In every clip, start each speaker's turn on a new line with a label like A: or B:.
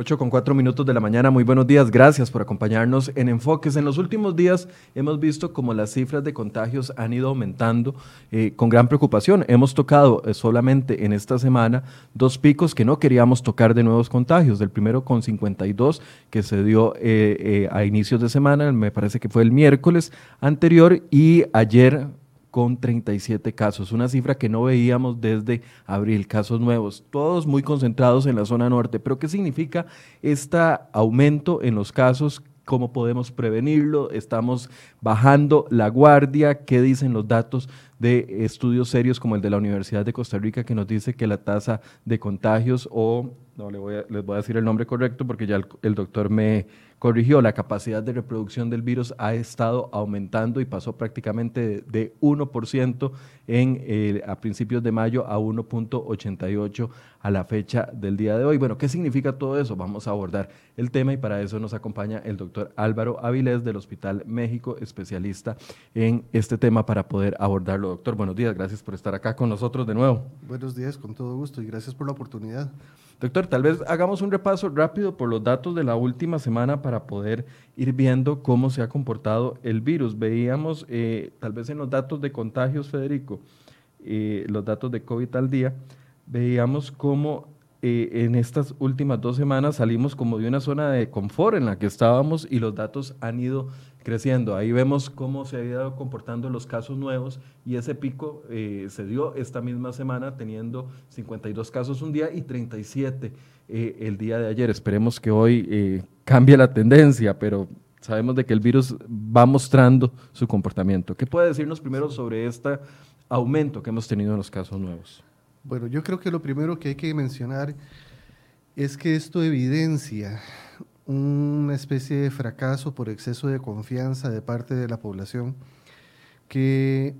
A: 8 con 4 minutos de la mañana, muy buenos días, gracias por acompañarnos en Enfoques. En los últimos días hemos visto como las cifras de contagios han ido aumentando eh, con gran preocupación. Hemos tocado eh, solamente en esta semana dos picos que no queríamos tocar de nuevos contagios. El primero con 52 que se dio eh, a inicios de semana, me parece que fue el miércoles anterior y ayer con 37 casos, una cifra que no veíamos desde abril, casos nuevos, todos muy concentrados en la zona norte. Pero ¿qué significa este aumento en los casos? ¿Cómo podemos prevenirlo? ¿Estamos bajando la guardia? ¿Qué dicen los datos de estudios serios como el de la Universidad de Costa Rica que nos dice que la tasa de contagios o, no les voy a, les voy a decir el nombre correcto porque ya el doctor me corrigió, la capacidad de reproducción del virus ha estado aumentando y pasó prácticamente de, 1% en, eh, a principios de mayo a 1.88 a la fecha del día de hoy. Bueno, ¿qué significa todo eso? Vamos a abordar el tema y para eso nos acompaña el doctor Álvaro Avilés del Hospital México, especialista en este tema para poder abordarlo. Doctor, buenos días, gracias por estar acá con nosotros de nuevo.
B: Buenos días, con todo gusto y gracias por la oportunidad.
A: Doctor, tal vez hagamos un repaso rápido por los datos de la última semana para poder ir viendo cómo se ha comportado el virus. Veíamos, eh, tal vez en los datos de contagios, Federico, eh, los datos de COVID al día, veíamos cómo eh, en estas últimas dos semanas salimos como de una zona de confort en la que estábamos y los datos han ido Ahí vemos cómo se han ido comportando los casos nuevos y ese pico eh, se dio esta misma semana teniendo 52 casos un día y 37 eh, el día de ayer. Esperemos que hoy eh, cambie la tendencia, pero sabemos de que el virus va mostrando su comportamiento. ¿Qué puede decirnos primero sobre este aumento que hemos tenido en los casos nuevos?
B: Bueno, yo creo que lo primero que hay que mencionar es que esto evidencia una especie de fracaso por exceso de confianza de parte de la población que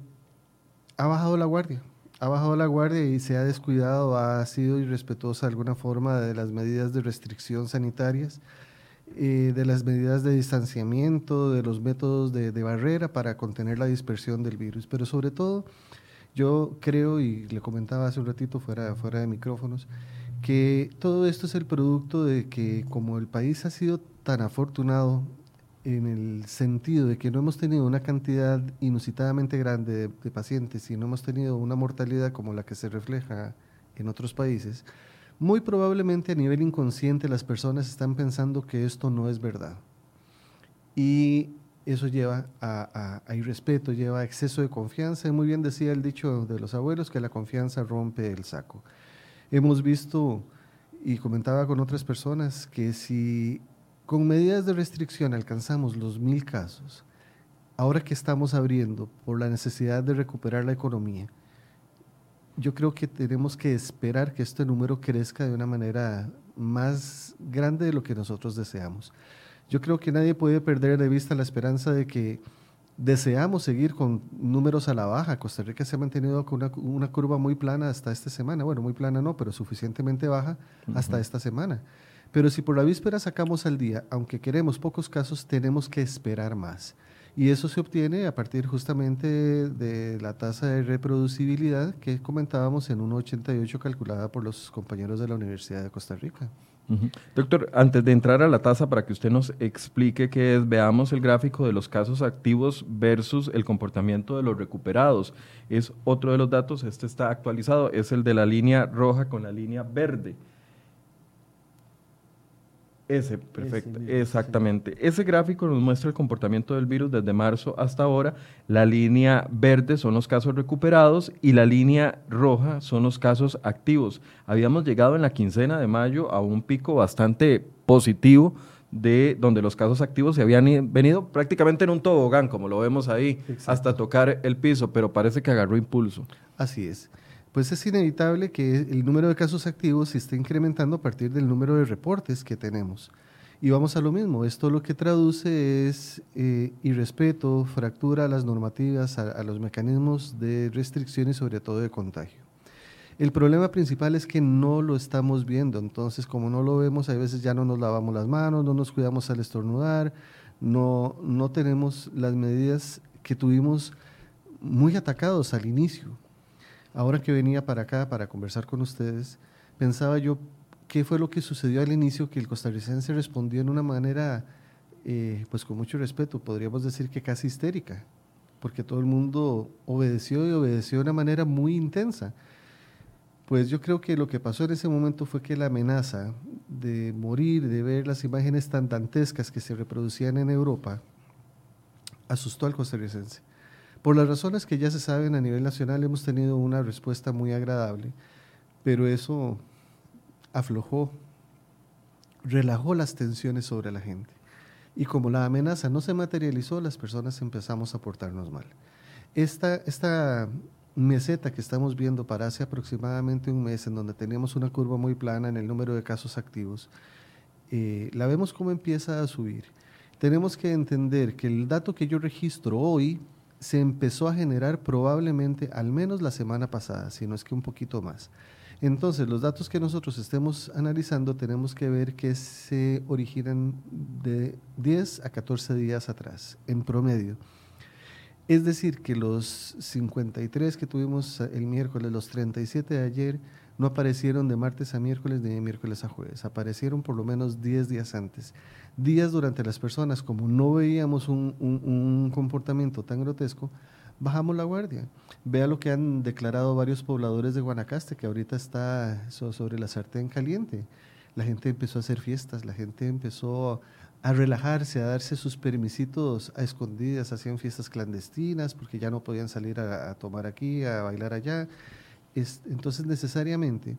B: ha bajado la guardia, ha bajado la guardia y se ha descuidado, ha sido irrespetuosa de alguna forma de las medidas de restricción sanitarias, eh, de las medidas de distanciamiento, de los métodos de, barrera para contener la dispersión del virus. Pero sobre todo, yo creo, y le comentaba hace un ratito fuera, fuera de micrófonos, que todo esto es el producto de que como el país ha sido tan afortunado en el sentido de que no hemos tenido una cantidad inusitadamente grande de, pacientes y no hemos tenido una mortalidad como la que se refleja en otros países, muy probablemente a nivel inconsciente las personas están pensando que esto no es verdad. Y eso lleva a, a, irrespeto, lleva a exceso de confianza. muy bien decía el dicho de los abuelos que la confianza rompe el saco. Hemos visto y comentaba con otras personas que si con medidas de restricción alcanzamos los mil casos, ahora que estamos abriendo por la necesidad de recuperar la economía, yo creo que tenemos que esperar que este número crezca de una manera más grande de lo que nosotros deseamos. Yo creo que nadie puede perder de vista la esperanza de que deseamos seguir con números a la baja. Costa Rica se ha mantenido con una, curva muy plana hasta esta semana. Bueno, muy plana no, pero suficientemente baja hasta esta semana. Pero si por la víspera sacamos al día, aunque queremos pocos casos, tenemos que esperar más. Y eso se obtiene a partir justamente de la tasa de reproducibilidad que comentábamos en 1,88 calculada por los compañeros de la Universidad de Costa Rica.
A: Doctor, antes de entrar a la tasa, para que usted nos explique qué es, veamos el gráfico de los casos activos versus el comportamiento de los recuperados. Es otro de los datos, este está actualizado, es el de la línea roja con la línea verde. Ese, perfecto, exactamente. Ese gráfico nos muestra el comportamiento del virus desde marzo hasta ahora. La línea verde son los casos recuperados y la línea roja son los casos activos. Habíamos llegado en la quincena de mayo a un pico bastante positivo de donde los casos activos se habían venido prácticamente en un tobogán, como lo vemos ahí, hasta tocar el piso, pero parece que agarró impulso.
B: Así es pues es inevitable que el número de casos activos se esté incrementando a partir del número de reportes que tenemos. Y vamos a lo mismo, esto lo que traduce es eh, irrespeto, fractura a las normativas, a, los mecanismos de restricción y sobre todo de contagio. El problema principal es que no lo estamos viendo, entonces como no lo vemos, a veces ya no nos lavamos las manos, no nos cuidamos al estornudar, no, no tenemos las medidas que tuvimos muy atacados al inicio. Ahora que venía para acá para conversar con ustedes, pensaba yo ¿qué fue lo que sucedió al inicio? Que el costarricense respondió en una manera, eh, pues con mucho respeto, podríamos decir que casi histérica, porque todo el mundo obedeció y obedeció de una manera muy intensa. Pues yo creo que lo que pasó en ese momento fue que la amenaza de morir, de ver las imágenes tan dantescas que se reproducían en Europa, asustó al costarricense. Por las razones que ya se saben a nivel nacional hemos tenido una respuesta muy agradable, pero eso aflojó, relajó las tensiones sobre la gente. Y como la amenaza no se materializó, las personas empezamos a portarnos mal. Esta, meseta que estamos viendo para hace aproximadamente un mes, en donde teníamos una curva muy plana en el número de casos activos, eh, la vemos como empieza a subir. Tenemos que entender que el dato que yo registro hoy se empezó a generar probablemente al menos la semana pasada, si no es que un poquito más. Entonces, los datos que nosotros estemos analizando tenemos que ver que se originan de 10 a 14 días atrás, en promedio. Es decir, que los 53 que tuvimos el miércoles, los 37 de ayer, no aparecieron de martes a miércoles ni de miércoles a jueves, aparecieron por lo menos 10 días antes días durante las personas, como no veíamos un, comportamiento tan grotesco, bajamos la guardia. Vea lo que han declarado varios pobladores de Guanacaste, que ahorita está sobre la sartén caliente. La gente empezó a hacer fiestas, la gente empezó a relajarse, a darse sus permisitos a escondidas, hacían fiestas clandestinas porque ya no podían salir a, tomar aquí, a bailar allá. Entonces necesariamente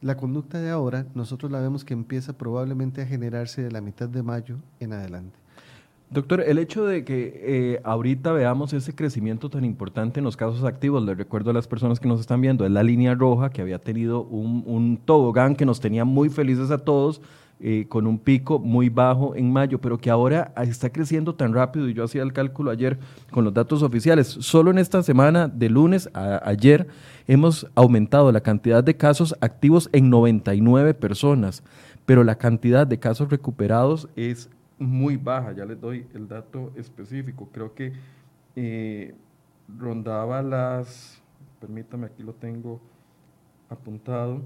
B: la conducta de ahora, nosotros la vemos que empieza probablemente a generarse de la mitad de mayo en adelante.
A: Doctor, el hecho de que eh, ahorita veamos ese crecimiento tan importante en los casos activos, le recuerdo a las personas que nos están viendo, es la línea roja que había tenido un, un tobogán que nos tenía muy felices a todos, eh, con un pico muy bajo en mayo, pero que ahora está creciendo tan rápido, y yo hacía el cálculo ayer con los datos oficiales, solo en esta semana, de lunes a ayer, hemos aumentado la cantidad de casos activos en 99 personas, pero la cantidad de casos recuperados es muy baja, ya les doy el dato específico, creo que eh, rondaba las, permítame, aquí lo tengo apuntado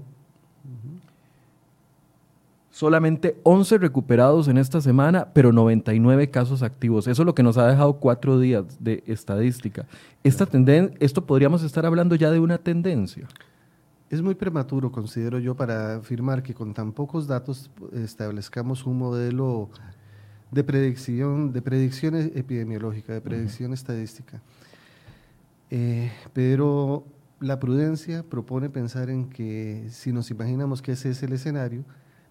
A: solamente 11 recuperados en esta semana, pero 99 casos activos. Eso es lo que nos ha dejado cuatro días de estadística. Esta tendencia, esto podríamos estar hablando ya de una tendencia.
B: Es muy prematuro, considero yo, para afirmar que con tan pocos datos establezcamos un modelo de predicción, de predicción epidemiológica, de predicción estadística. Eh, pero la prudencia propone pensar en que si nos imaginamos que ese es el escenario,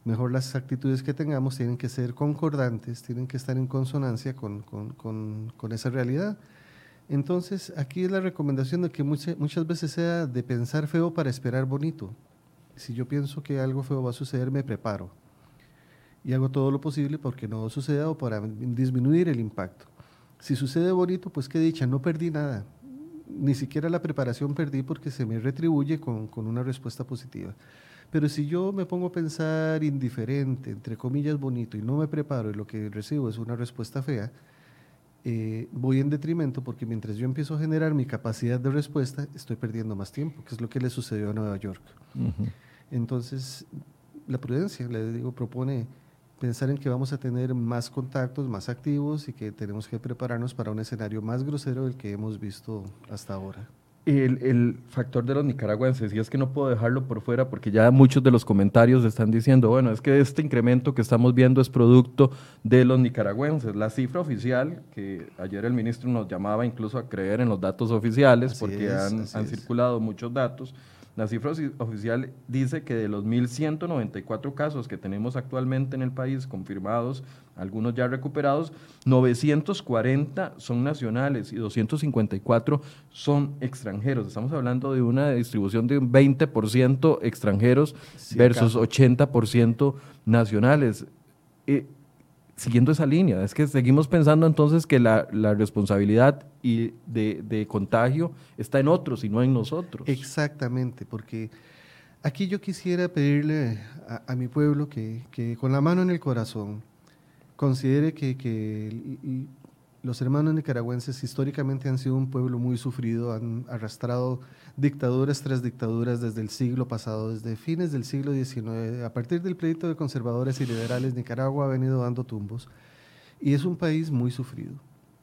B: mejor las actitudes que tengamos tienen que ser concordantes, tienen que estar en consonancia con, esa realidad. Entonces, aquí es la recomendación de que muchas, muchas veces sea de pensar feo para esperar bonito. Si yo pienso que algo feo va a suceder, me preparo y hago todo lo posible porque no suceda o para disminuir el impacto. Si sucede bonito, pues qué dicha, no perdí nada. Ni siquiera la preparación perdí porque se me retribuye con, con una respuesta positiva. Pero si yo me pongo a pensar indiferente, entre comillas bonito, y no me preparo y lo que recibo es una respuesta fea, eh, voy en detrimento porque mientras yo empiezo a generar mi capacidad de respuesta, estoy perdiendo más tiempo, que es lo que le sucedió a Nueva York. Entonces, la prudencia, le digo, propone pensar en que vamos a tener más contactos, más activos y que tenemos que prepararnos para un escenario más grosero del que hemos visto hasta ahora
A: el, factor de los nicaragüenses, y es que no puedo dejarlo por fuera porque ya muchos de los comentarios están diciendo, bueno, es que este incremento que estamos viendo es producto de los nicaragüenses. La cifra oficial, que ayer el ministro nos llamaba incluso a creer en los datos oficiales, porque han, han circulado muchos datos, la cifra oficial dice que de los 1.194 casos que tenemos actualmente en el país confirmados, algunos ya recuperados, 940 son nacionales y 254 son extranjeros. Estamos hablando de una distribución de un 20% extranjeros versus 80% nacionales. Eh, siguiendo esa línea. Es que seguimos pensando entonces que la, responsabilidad y de, contagio está en otros y no en nosotros.
B: Exactamente, porque aquí yo quisiera pedirle a, mi pueblo que, con la mano en el corazón considere que, Los hermanos nicaragüenses históricamente han sido un pueblo muy sufrido, han arrastrado dictaduras tras dictaduras desde el siglo pasado, desde fines del siglo XIX. A partir del pleito de conservadores y liberales, Nicaragua ha venido dando tumbos y es un país muy sufrido.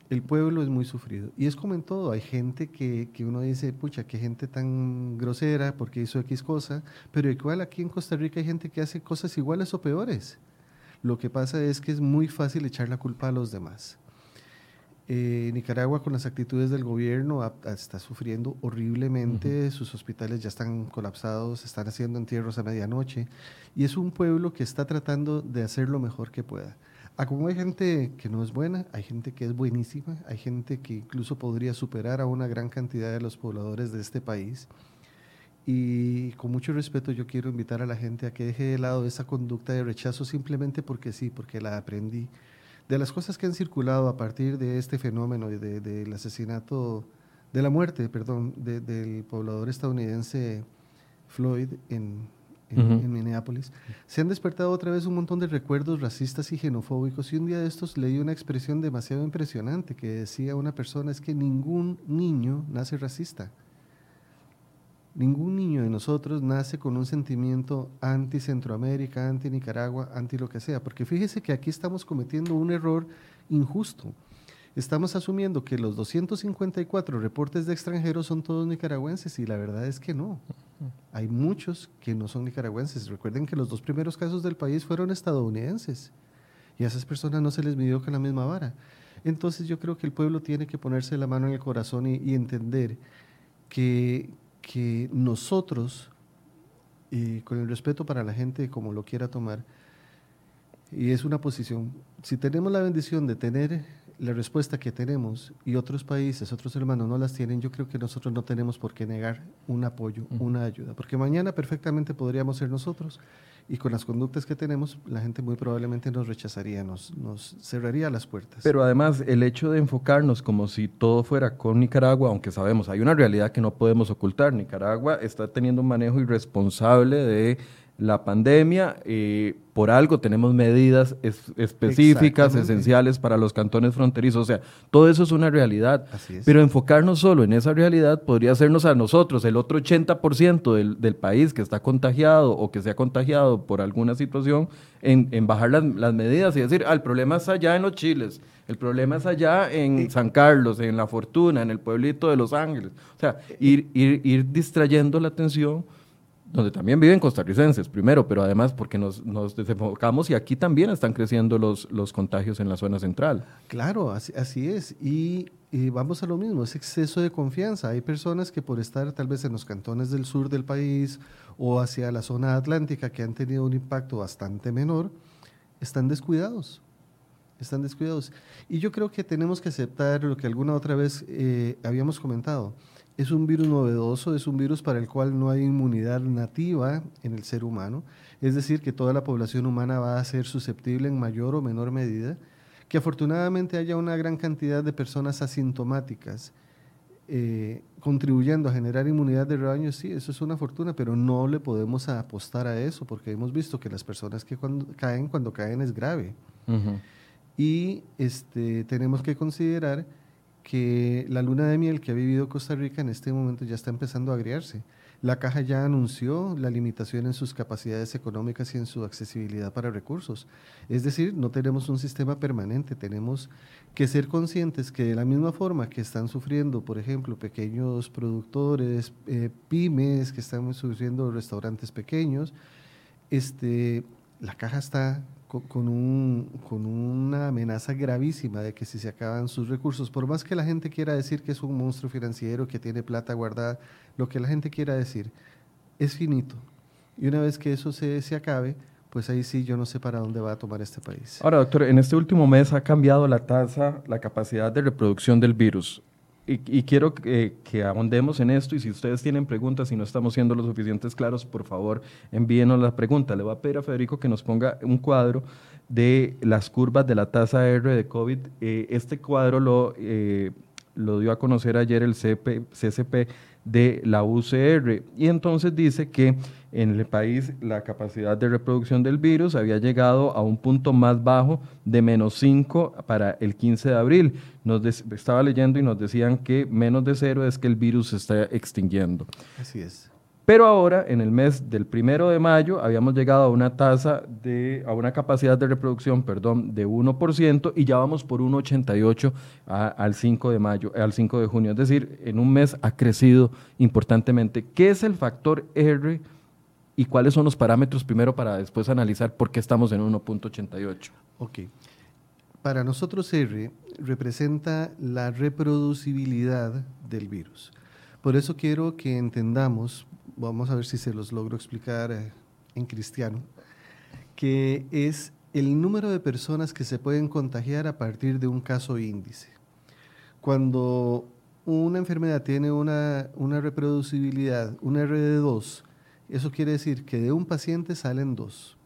B: El pueblo es muy sufrido. Y es como en todo, hay gente que, que uno dice, pucha, qué gente tan grosera porque hizo X cosa, pero igual aquí en Costa Rica hay gente que hace cosas iguales o peores. Lo que pasa es que es muy fácil echar la culpa a los demás. Eh, Nicaragua con las actitudes del gobierno está sufriendo horriblemente, sus hospitales ya están colapsados, están haciendo entierros a medianoche y es un pueblo que está tratando de hacer lo mejor que pueda. A como hay gente que no es buena, hay gente que es buenísima, hay gente que incluso podría superar a una gran cantidad de los pobladores de este país. Y con mucho respeto yo quiero invitar a la gente a que deje de lado esa conducta de rechazo simplemente porque sí, porque la aprendí. De las cosas que han circulado a partir de este fenómeno y de, del asesinato, de la muerte, perdón, del poblador estadounidense Floyd en, en, Minneapolis, se han despertado otra vez un montón de recuerdos racistas y xenofóbicos. Y un día de estos leí una expresión demasiado impresionante que decía una persona, es que ningún niño nace racista. Ningún niño de nosotros nace con un sentimiento anti-Centroamérica, anti-Nicaragua, anti lo que sea, porque fíjese que aquí estamos cometiendo un error injusto. Estamos asumiendo que los 254 reportes de extranjeros son todos nicaragüenses y la verdad es que no. Hay muchos que no son nicaragüenses. Recuerden que los dos primeros casos del país fueron estadounidenses y a esas personas no se les midió con la misma vara. Entonces yo creo que el pueblo tiene que ponerse la mano en el corazón y, y entender que, que nosotros, y con el respeto para la gente como lo quiera tomar, y es una posición, si tenemos la bendición de tener la respuesta que tenemos y otros países, otros hermanos no las tienen, yo creo que nosotros no tenemos por qué negar un apoyo, una ayuda, porque mañana perfectamente podríamos ser nosotros y con las conductas que tenemos, la gente muy probablemente nos rechazaría, nos, cerraría las puertas.
A: Pero además, el hecho de enfocarnos como si todo fuera con Nicaragua, aunque sabemos, hay una realidad que no podemos ocultar. Nicaragua está teniendo un manejo irresponsable de la pandemia, eh, por algo tenemos medidas específicas, esenciales para los cantones fronterizos, o sea, todo eso es una realidad, pero enfocarnos solo en esa realidad podría hacernos a nosotros, el otro 80% del, del país que está contagiado o que se ha contagiado por alguna situación, en, bajar las, las, medidas y decir, ah, el problema es allá en los Chiles, el problema es allá en San Carlos, en La Fortuna, en el pueblito de Los Ángeles, o sea, ir, ir, ir distrayendo la atención donde también viven costarricenses, primero, pero además porque nos, nos desenfocamos y aquí también están creciendo los, los contagios en la zona central.
B: Claro, así, así es. Y, y, vamos a lo mismo, es exceso de confianza. Hay personas que por estar tal vez en los cantones del sur del país o hacia la zona atlántica que han tenido un impacto bastante menor, están descuidados. Están descuidados. Y yo creo que tenemos que aceptar lo que alguna otra vez eh, habíamos comentado es un virus novedoso, es un virus para el cual no hay inmunidad nativa en el ser humano, es decir, que toda la población humana va a ser susceptible en mayor o menor medida, que afortunadamente haya una gran cantidad de personas asintomáticas eh, contribuyendo a generar inmunidad de rebaño, sí, eso es una fortuna, pero no le podemos apostar a eso, porque hemos visto que las personas que cuando caen, cuando caen es grave. Y este, tenemos que considerar que la luna de miel que ha vivido Costa Rica en este momento ya está empezando a agriarse. La caja ya anunció la limitación en sus capacidades económicas y en su accesibilidad para recursos. Es decir, no tenemos un sistema permanente, tenemos que ser conscientes que de la misma forma que están sufriendo, por ejemplo, pequeños productores, eh, pymes, que están sufriendo restaurantes pequeños, este, la caja está con, un, con una amenaza gravísima de que si se acaban sus recursos, por más que la gente quiera decir que es un monstruo financiero, que tiene plata guardada, lo que la gente quiera decir, es finito. Y una vez que eso se, se acabe, pues ahí sí yo no sé para dónde va a tomar este país.
A: Ahora, doctor, en este último mes ha cambiado la tasa, la capacidad de reproducción del virus. Y, quiero que, ahondemos en esto y si ustedes tienen preguntas y no estamos siendo lo suficientes claros, por favor envíenos la pregunta. Le voy a pedir a Federico que nos ponga un cuadro de las curvas de la tasa R de COVID. Eh, este cuadro lo, eh, lo dio a conocer ayer el CP, CCP de la UCR y entonces dice que en el país la capacidad de reproducción del virus había llegado a un punto más bajo de menos 5 para el 15 de abril. Nos estaba leyendo y nos decían que menos de cero es que el virus se está extinguiendo.
B: Así es.
A: Pero ahora, en el mes del primero de mayo, habíamos llegado a una tasa de, a una capacidad de reproducción, perdón, de 1% y ya vamos por 1,88 al 5 de mayo, al 5 de junio. Es decir, en un mes ha crecido importantemente. ¿Qué es el factor R y cuáles son los parámetros primero para después analizar por qué estamos en 1.88?
B: Ok. Para nosotros R representa la reproducibilidad del virus. Por eso quiero que entendamos vamos a ver si se los logro explicar eh, en cristiano, que es el número de personas que se pueden contagiar a partir de un caso índice. Cuando una enfermedad tiene una, reproducibilidad, un R de 2, eso quiere decir que de un paciente salen dos.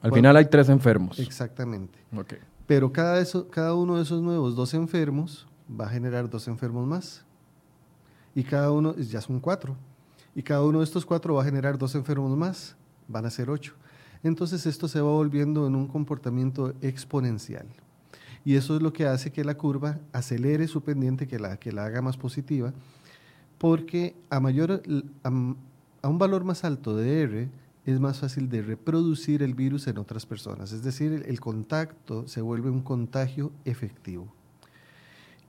A: Al final hay tres enfermos.
B: Exactamente.
A: Okay.
B: Pero cada, eso, cada uno de esos nuevos dos enfermos va a generar dos enfermos más. Y cada uno, ya son cuatro y cada uno de estos cuatro va a generar dos enfermos más, van a ser ocho. Entonces esto se va volviendo en un comportamiento exponencial. Y eso es lo que hace que la curva acelere su pendiente, que la, que la haga más positiva, porque a, mayor, a, un valor más alto de R es más fácil de reproducir el virus en otras personas. Es decir, el contacto se vuelve un contagio efectivo.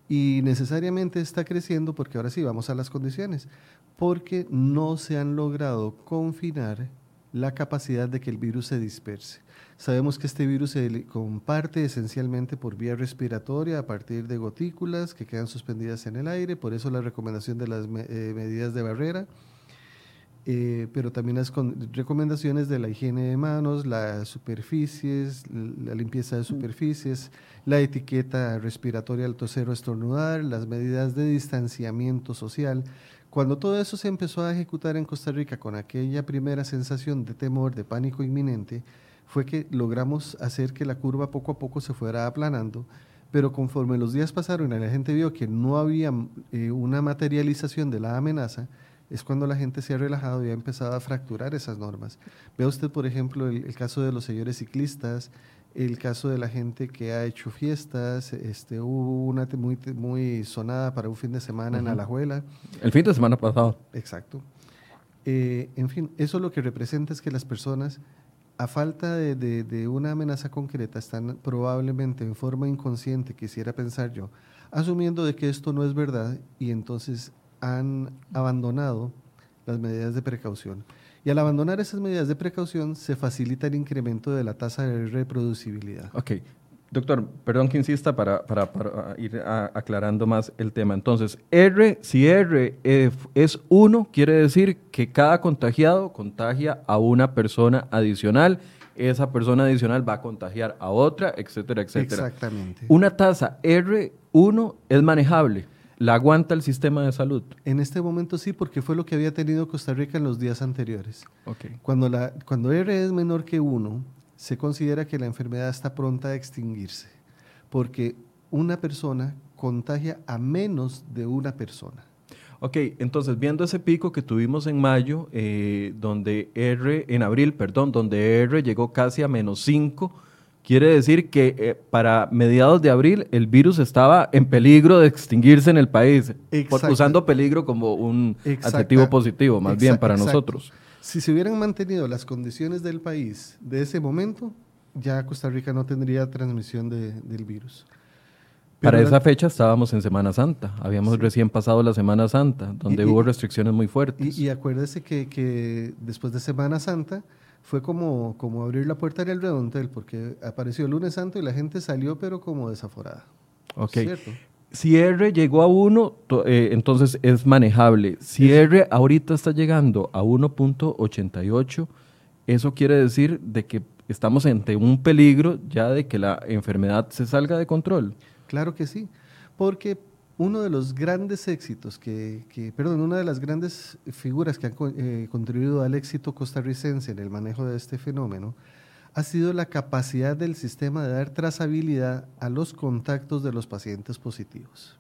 B: Y necesariamente está creciendo porque ahora sí, vamos a las condiciones porque no se han logrado confinar la capacidad de que el virus se disperse. Sabemos que este virus se comparte esencialmente por vía respiratoria a partir de gotículas que quedan suspendidas en el aire, por eso la recomendación de las eh, medidas de barrera, eh, pero también las recomendaciones de la higiene de manos, las superficies, la limpieza de superficies, la etiqueta respiratoria al toser o estornudar, las medidas de distanciamiento social, cuando todo eso se empezó a ejecutar en Costa Rica con aquella primera sensación de temor, de pánico inminente, fue que logramos hacer que la curva poco a poco se fuera aplanando, pero conforme los días pasaron y la gente vio que no había eh, una materialización de la amenaza, es cuando la gente se ha relajado y ha empezado a fracturar esas normas. Vea usted, por ejemplo, el caso de los señores ciclistas, el caso de la gente que ha hecho fiestas, este, hubo una muy, muy sonada para un fin de semana en Alajuela.
A: El fin de semana pasado.
B: Exacto. Eh, en fin, eso lo que representa es que las personas, a falta de, de, una amenaza concreta, están probablemente en forma inconsciente, quisiera pensar yo, asumiendo de que esto no es verdad y entonces han abandonado las medidas de precaución. Y al abandonar esas medidas de precaución se facilita el incremento de la tasa de reproducibilidad.
A: Ok. Doctor, perdón que insista para, ir aclarando más el tema. Entonces, R, si R es 1, quiere decir que cada contagiado contagia a una persona adicional. Esa persona adicional va a contagiar a otra, etcétera, etcétera.
B: Exactamente.
A: Una tasa R1 es manejable. ¿La aguanta el sistema de salud?
B: En este momento sí, porque fue lo que había tenido Costa Rica en los días anteriores.
A: Okay.
B: Cuando, la, cuando R es menor que 1, se considera que la enfermedad está pronta a extinguirse, porque una persona contagia a menos de una persona.
A: Ok, entonces viendo ese pico que tuvimos en mayo, eh, donde R, en abril, perdón, donde R llegó casi a menos 5, Quiere decir que eh, para mediados de abril el virus estaba en peligro de extinguirse en el país, usando peligro como un adjetivo positivo, más bien para nosotros.
B: Si se hubieran mantenido las condiciones del país de ese momento, ya Costa Rica no tendría transmisión del virus.
A: para esa fecha estábamos en Semana Santa, habíamos recién pasado la Semana Santa, donde hubo restricciones muy fuertes.
B: Y, acuérdese que, que después de Semana Santa fue como, como abrir la puerta del redondel, porque apareció el lunes santo y la gente salió, pero como desaforada.
A: Ok. ¿Cierto? Si R llegó a 1, eh, entonces es manejable. Si R ahorita está llegando a 1.88, eso quiere decir de que estamos ante un peligro ya de que la enfermedad se salga de control.
B: Claro que sí, porque uno de los grandes éxitos que, perdón, una de las grandes figuras que han eh, contribuido al éxito costarricense en el manejo de este fenómeno ha sido la capacidad del sistema de dar trazabilidad a los contactos de los pacientes positivos.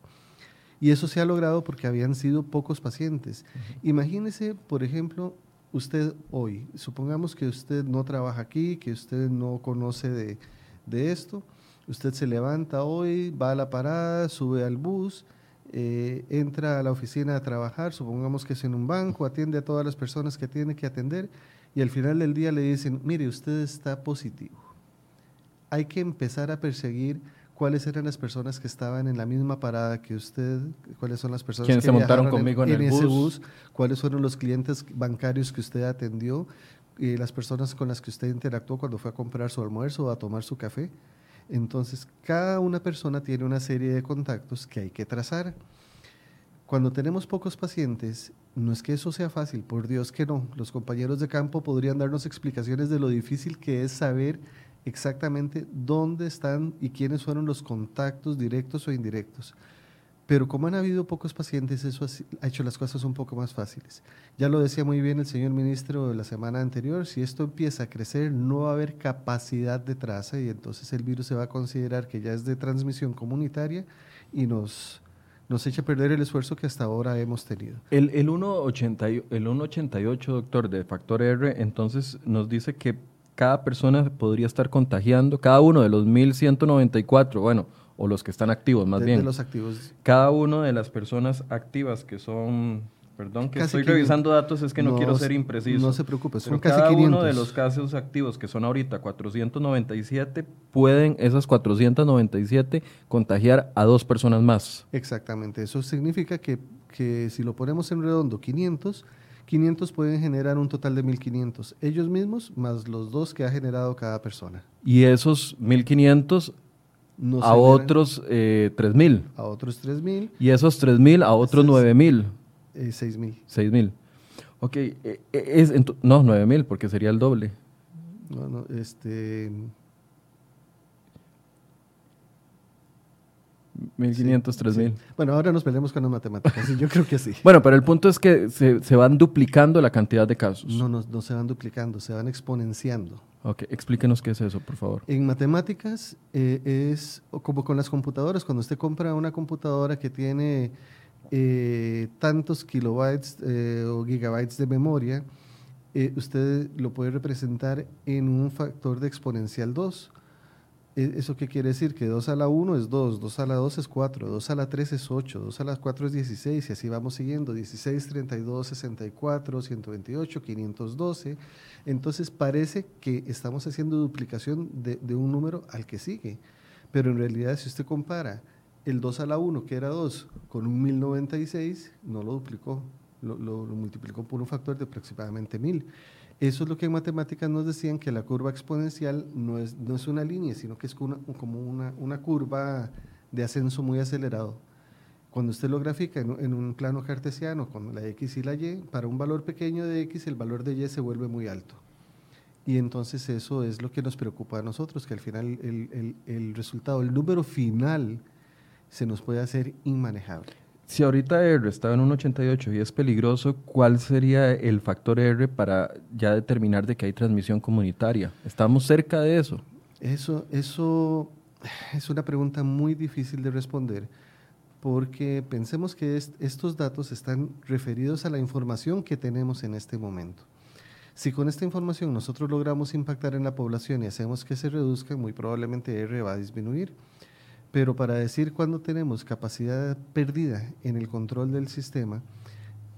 B: Y eso se ha logrado porque habían sido pocos pacientes. Imagínese, por ejemplo, usted hoy, supongamos que usted no trabaja aquí, que usted no conoce de, de esto, usted se levanta hoy, va a la parada, sube al bus, eh, entra a la oficina a trabajar, supongamos que es en un banco, atiende a todas las personas que tiene que atender y al final del día le dicen, mire, usted está positivo. Hay que empezar a perseguir cuáles eran las personas que estaban en la misma parada que usted, cuáles son las personas que
A: se montaron conmigo en,
B: ese bus. cuáles fueron los clientes bancarios que usted atendió, y las personas con las que usted interactuó cuando fue a comprar su almuerzo o a tomar su café. Entonces, cada una persona tiene una serie de contactos que hay que trazar. Cuando tenemos pocos pacientes, no es que eso sea fácil, por Dios que no. Los compañeros de campo podrían darnos explicaciones de lo difícil que es saber exactamente dónde están y quiénes fueron los contactos directos o indirectos. Pero como han habido pocos pacientes, eso ha hecho las cosas un poco más fáciles. Ya lo decía muy bien el señor ministro la semana anterior, si esto empieza a crecer, no va a haber capacidad de traza y entonces el virus se va a considerar que ya es de transmisión comunitaria y nos, nos echa a perder el esfuerzo que hasta ahora hemos tenido.
A: El, el 1.88, doctor, de factor R, entonces nos dice que cada persona podría estar contagiando, cada uno de los 1.194, bueno, o los que están activos más bien.
B: De los activos.
A: Cada una de las personas activas que son, perdón que estoy revisando datos, es que no, quiero ser impreciso.
B: No se preocupe,
A: son casi cada uno de los casos activos que son ahorita 497 pueden esas 497 contagiar a dos personas más.
B: Exactamente, eso significa que, que si lo ponemos en redondo 500 500 pueden generar un total de 1500, ellos mismos más los dos que ha generado cada persona.
A: Y esos 1500 a otros eh, 3.000.
B: A otros 3.000.
A: Y esos 3.000 a otros 9.000.
B: Eh, 6.000.
A: 6.000. Ok, eh, eh, es, no, 9.000 porque sería el doble.
B: No, no, este...
A: 1500, 3000.
B: Bueno, ahora nos peleamos con las matemáticas, yo creo que sí.
A: bueno, pero el punto es que se, se, van duplicando la cantidad de casos.
B: No, no, no se van duplicando, se van exponenciando.
A: Ok, explíquenos qué es eso, por favor.
B: En matemáticas eh, es como con las computadoras, cuando usted compra una computadora que tiene eh, tantos kilobytes eh, o gigabytes de memoria, usted lo puede representar en un factor de exponencial 2. E, ¿Eso qué quiere decir? Que 2 a la 1 es 2, 2 a la 2 es 4, 2 a la 3 es 8, 2 a la 4 es 16 y así vamos siguiendo, 16, 32, 64, 128, 512. Entonces parece que estamos haciendo duplicación de, de un número al que sigue, pero en realidad si usted compara el 2 a la 1, que era 2, con un 1096, no lo duplicó, lo, lo, lo multiplicó por un factor de aproximadamente 1000. Eso es lo que en matemáticas nos decían que la curva exponencial no es, no es una línea, sino que es como una, una, curva de ascenso muy acelerado. Cuando usted lo grafica en, un plano cartesiano con la x y la y, para un valor pequeño de x el valor de y se vuelve muy alto. Y entonces eso es lo que nos preocupa a nosotros, que al final el, el resultado, el número final, se nos puede hacer inmanejable.
A: Si ahorita R está en un 88 y es peligroso, ¿cuál sería el factor R para ya determinar de que hay transmisión comunitaria? ¿Estamos cerca de eso?
B: Eso, eso es una pregunta muy difícil de responder porque pensemos que est estos datos están referidos a la información que tenemos en este momento. Si con esta información nosotros logramos impactar en la población y hacemos que se reduzca, muy probablemente R va a disminuir. Pero para decir cuándo tenemos capacidad perdida en el control del sistema,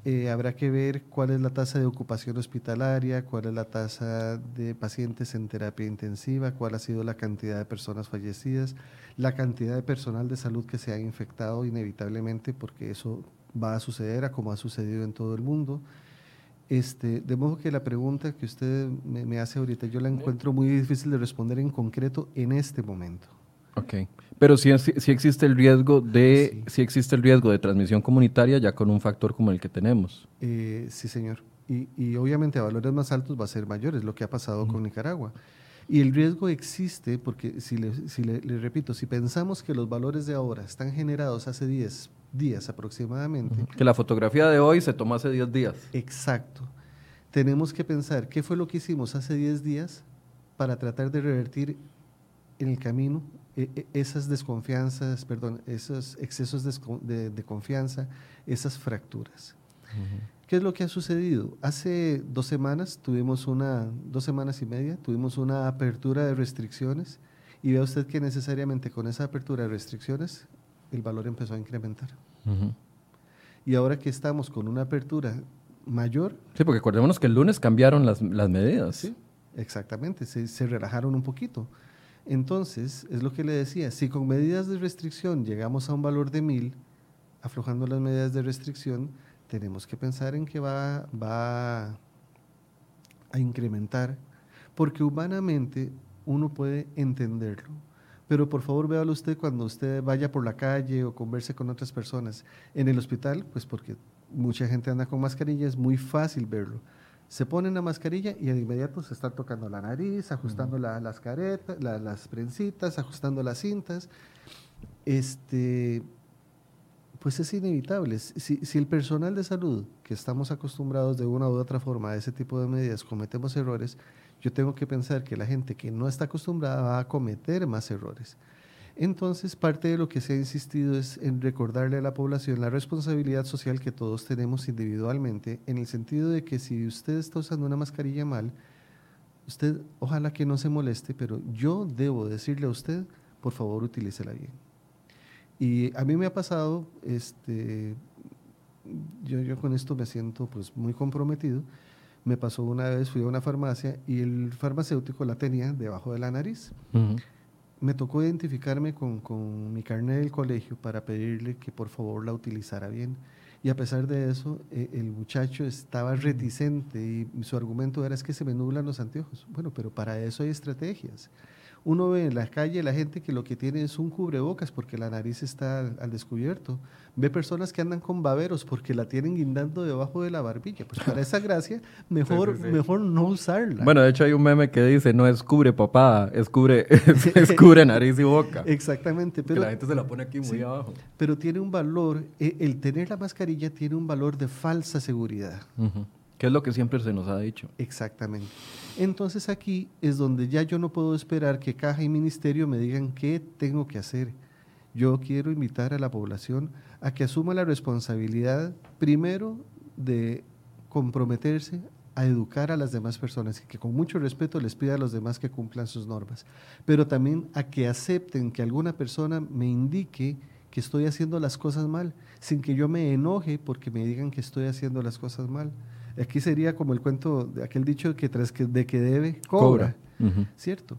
B: eh, habrá que ver cuál es la tasa de ocupación hospitalaria, cuál es la tasa de pacientes en terapia intensiva, cuál ha sido la cantidad de personas fallecidas, la cantidad de personal de salud que se ha infectado inevitablemente, porque eso va a suceder a como ha sucedido en todo el mundo. Este, de modo que la pregunta que usted me, me hace ahorita, yo la encuentro muy difícil de responder en concreto en este momento.
A: Ok. Pero sí, sí, existe el riesgo de sí. existe el riesgo de transmisión comunitaria ya con un factor como el que tenemos.
B: Eh, sí, señor. Y, y, obviamente a valores más altos va a ser mayor, es lo que ha pasado uh -huh. con Nicaragua. Y el riesgo existe porque, si, le, si le, le, repito, si pensamos que los valores de ahora están generados hace 10 días aproximadamente. Uh
A: -huh. Que la fotografía de hoy se tomó hace 10 días.
B: Exacto. Tenemos que pensar qué fue lo que hicimos hace 10 días para tratar de revertir en el camino esas desconfianzas, perdón, esos excesos de, de, de, confianza, esas fracturas. ¿Qué es lo que ha sucedido? Hace dos semanas tuvimos una, dos semanas y media, tuvimos una apertura de restricciones y vea usted que necesariamente con esa apertura de restricciones el valor empezó a incrementar. Y ahora que estamos con una apertura mayor...
A: Sí, porque acordémonos que el lunes cambiaron las, las medidas.
B: Sí, exactamente, se, se relajaron un poquito. Entonces, es lo que le decía, si con medidas de restricción llegamos a un valor de mil, aflojando las medidas de restricción, tenemos que pensar en que va, va a incrementar, porque humanamente uno puede entenderlo. Pero por favor véalo usted cuando usted vaya por la calle o converse con otras personas. En el hospital, pues porque mucha gente anda con mascarilla, es muy fácil verlo. Se ponen la mascarilla y de inmediato se están tocando la nariz, ajustando las caretas, las prensitas, ajustando las cintas. Este, pues es inevitable. Si, si, el personal de salud, que estamos acostumbrados de una u otra forma a ese tipo de medidas, cometemos errores, yo tengo que pensar que la gente que no está acostumbrada va a cometer más errores. Entonces, parte de lo que se ha insistido es en recordarle a la población la responsabilidad social que todos tenemos individualmente, en el sentido de que si usted está usando una mascarilla mal, usted ojalá que no se moleste, pero yo debo decirle a usted, por favor, utilícela bien. Y a mí me ha pasado, este, yo, yo con esto me siento pues muy comprometido, me pasó una vez, fui a una farmacia y el farmacéutico la tenía debajo de la nariz. Me tocó identificarme con, con, mi carnet del colegio para pedirle que por favor la utilizara bien. Y a pesar de eso, e, el muchacho estaba reticente y su argumento era es que se me nublan los anteojos. Bueno, pero para eso hay estrategias uno ve en la calle la gente que lo que tiene es un cubrebocas porque la nariz está al, descubierto. Ve personas que andan con baberos porque la tienen guindando debajo de la barbilla. Pues para esa gracia, mejor, mejor no usarla.
A: Bueno, de hecho hay un meme que dice, no es cubre papada, es cubre, es, cubre nariz y boca.
B: Exactamente.
A: Pero, la gente se la pone aquí muy abajo.
B: Pero tiene un valor, e, el tener la mascarilla tiene un valor de falsa seguridad.
A: Que es lo que siempre se nos ha dicho.
B: Exactamente. Entonces aquí es donde ya yo no puedo esperar que caja y ministerio me digan qué tengo que hacer. Yo quiero invitar a la población a que asuma la responsabilidad, primero, de comprometerse a educar a las demás personas y que con mucho respeto les pida a los demás que cumplan sus normas, pero también a que acepten que alguna persona me indique que estoy haciendo las cosas mal, sin que yo me enoje porque me digan que estoy haciendo las cosas mal. Aquí sería como el cuento de aquel dicho que tras que de que debe, cobra. ¿Cierto?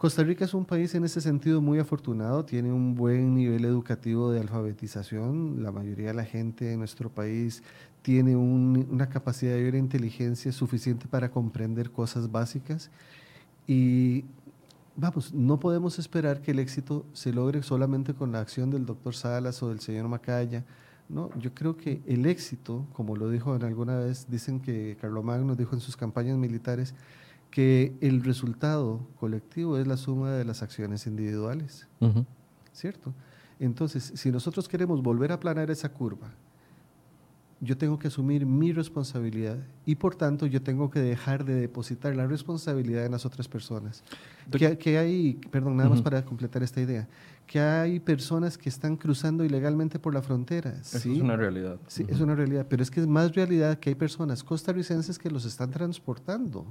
B: Costa Rica es un país en ese sentido muy afortunado, tiene un buen nivel educativo de alfabetización, la mayoría de la gente de nuestro país tiene una capacidad de inteligencia suficiente para comprender cosas básicas y vamos, no podemos esperar que el éxito se logre solamente con la acción del doctor Salas o del señor Macaya, no, yo creo que el éxito, como lo dijo en alguna vez, dicen que Carlomagno dijo en sus campañas militares, que el resultado colectivo es la suma de las acciones individuales. ¿Cierto? Entonces, si nosotros queremos volver a aplanar esa curva, yo tengo que asumir mi responsabilidad y por tanto yo tengo que dejar de depositar la responsabilidad en las otras personas. Que, hay, perdón, nada más para completar esta idea, que hay personas que están cruzando ilegalmente por la frontera.
A: es una realidad.
B: Sí, es una realidad, pero es que es más realidad que hay personas costarricenses que los están transportando.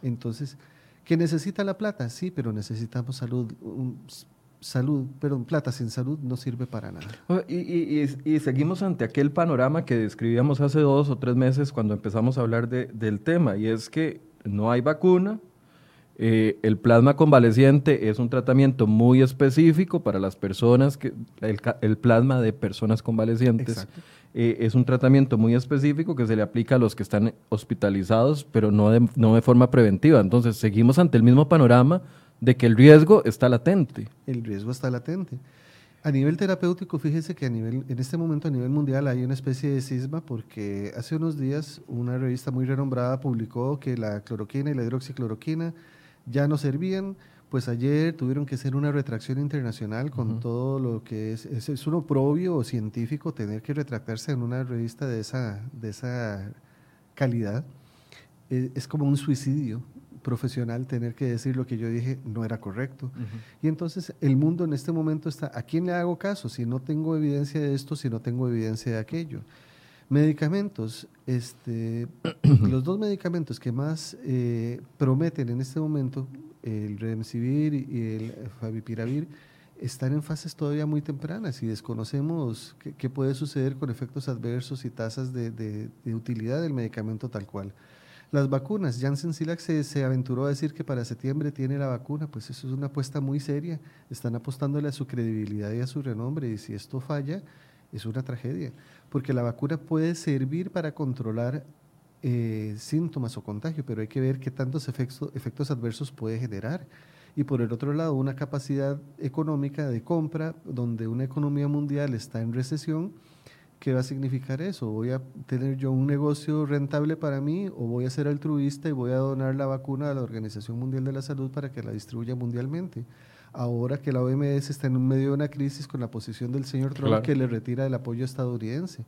B: Entonces, ¿que necesita la plata? Sí, pero necesitamos salud, salud, pero plata sin salud no sirve para nada.
A: Oh, y, seguimos ante aquel panorama que describíamos hace dos o tres meses cuando empezamos a hablar del tema, y es que no hay vacuna, eh, el plasma convaleciente es un tratamiento muy específico para las personas, que el, plasma de personas convalecientes eh, es un tratamiento muy específico que se le aplica a los que están hospitalizados, pero no no de forma preventiva. Entonces, seguimos ante el mismo panorama de que el riesgo está latente.
B: El riesgo está latente. A nivel terapéutico, fíjese que a nivel, en este momento a nivel mundial hay una especie de cisma porque hace unos días una revista muy renombrada publicó que la cloroquina y la hidroxicloroquina ya no servían, pues ayer tuvieron que hacer una retracción internacional con todo lo que es, es, un oprobio científico tener que retractarse en una revista de esa, de esa calidad. Eh, es como un suicidio profesional tener que decir lo que yo dije no era correcto. Y entonces el mundo en este momento está, ¿a quién le hago caso si no tengo evidencia de esto, si no tengo evidencia de aquello? Medicamentos. Este, los dos medicamentos que más eh, prometen en este momento, el Remdesivir y el Favipiravir, están en fases todavía muy tempranas y desconocemos qué, puede suceder con efectos adversos y tasas de, utilidad del medicamento tal cual. Las vacunas, Janssen Silac se, se, aventuró a decir que para septiembre tiene la vacuna, pues eso es una apuesta muy seria. Están apostándole a su credibilidad y a su renombre y si esto falla, es una tragedia, porque la vacuna puede servir para controlar eh, síntomas o contagio, pero hay que ver qué tantos efectos, efectos adversos puede generar. Y por el otro lado una capacidad económica de compra donde una economía mundial está en recesión, ¿qué va a significar eso? ¿Voy a tener yo un negocio rentable para mí o voy a ser altruista y voy a donar la vacuna a la Organización Mundial de la Salud para que la distribuya mundialmente? Ahora que la OMS está en medio de una crisis con la posición del señor Trump que le retira el apoyo estadounidense.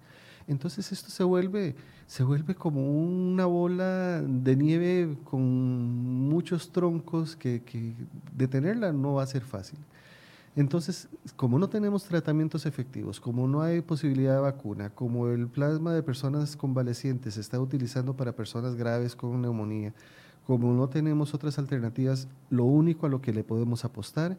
B: Entonces esto se vuelve, se vuelve como una bola de nieve con muchos troncos que, que detenerla no va a ser fácil. Entonces, como no tenemos tratamientos efectivos, como no hay posibilidad de vacuna, como el plasma de personas convalecientes se está utilizando para personas graves con neumonía, como no tenemos otras alternativas, lo único a lo que le podemos apostar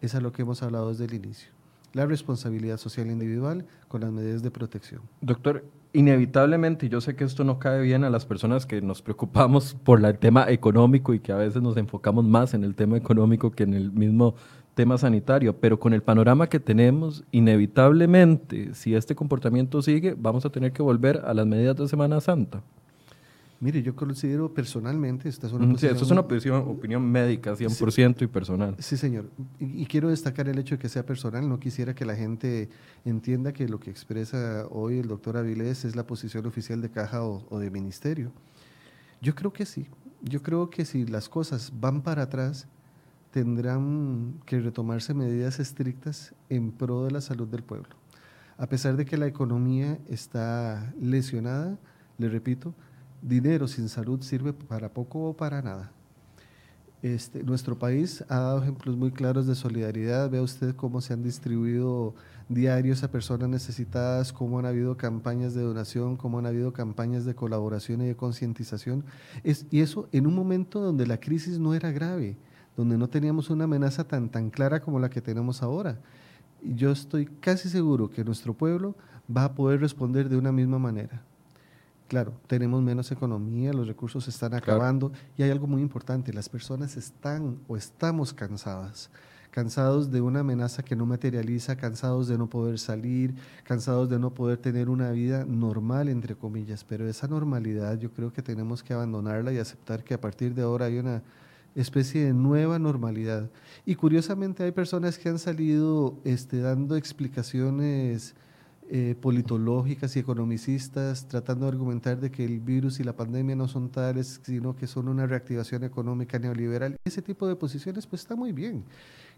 B: es a lo que hemos hablado desde el inicio, la responsabilidad social individual con las medidas de protección.
A: Doctor, inevitablemente, yo sé que esto no cae bien a las personas que nos preocupamos por el tema económico y que a veces nos enfocamos más en el tema económico que en el mismo tema sanitario, pero con el panorama que tenemos, inevitablemente, si este comportamiento sigue, vamos a tener que volver a las medidas de Semana Santa.
B: Mire, yo considero personalmente, esta es
A: una, sí, esto es una opinión, opinión médica, 100% y personal.
B: Sí, señor. Y, quiero destacar el hecho de que sea personal. No quisiera que la gente entienda que lo que expresa hoy el doctor Avilés es la posición oficial de caja o, de ministerio. Yo creo que sí. Yo creo que si las cosas van para atrás, tendrán que retomarse medidas estrictas en pro de la salud del pueblo. A pesar de que la economía está lesionada, le repito, dinero sin salud sirve para poco o para nada. Este, nuestro país ha dado ejemplos muy claros de solidaridad. Vea usted cómo se han distribuido diarios a personas necesitadas, cómo han habido campañas de donación, cómo han habido campañas de colaboración y de concientización. y eso en un momento donde la crisis no era grave, donde no teníamos una amenaza tan, tan clara como la que tenemos ahora. Y yo estoy casi seguro que nuestro pueblo va a poder responder de una misma manera. Claro, tenemos menos economía, los recursos se están acabando y hay algo muy importante, las personas están o estamos cansadas, cansados de una amenaza que no materializa, cansados de no poder salir, cansados de no poder tener una vida normal, entre comillas, pero esa normalidad yo creo que tenemos que abandonarla y aceptar que a partir de ahora hay una especie de nueva normalidad. Y curiosamente hay personas que han salido este, dando explicaciones eh, politológicas y economicistas tratando de argumentar de que el virus y la pandemia no son tales, sino que son una reactivación económica neoliberal. Ese tipo de posiciones pues está muy bien,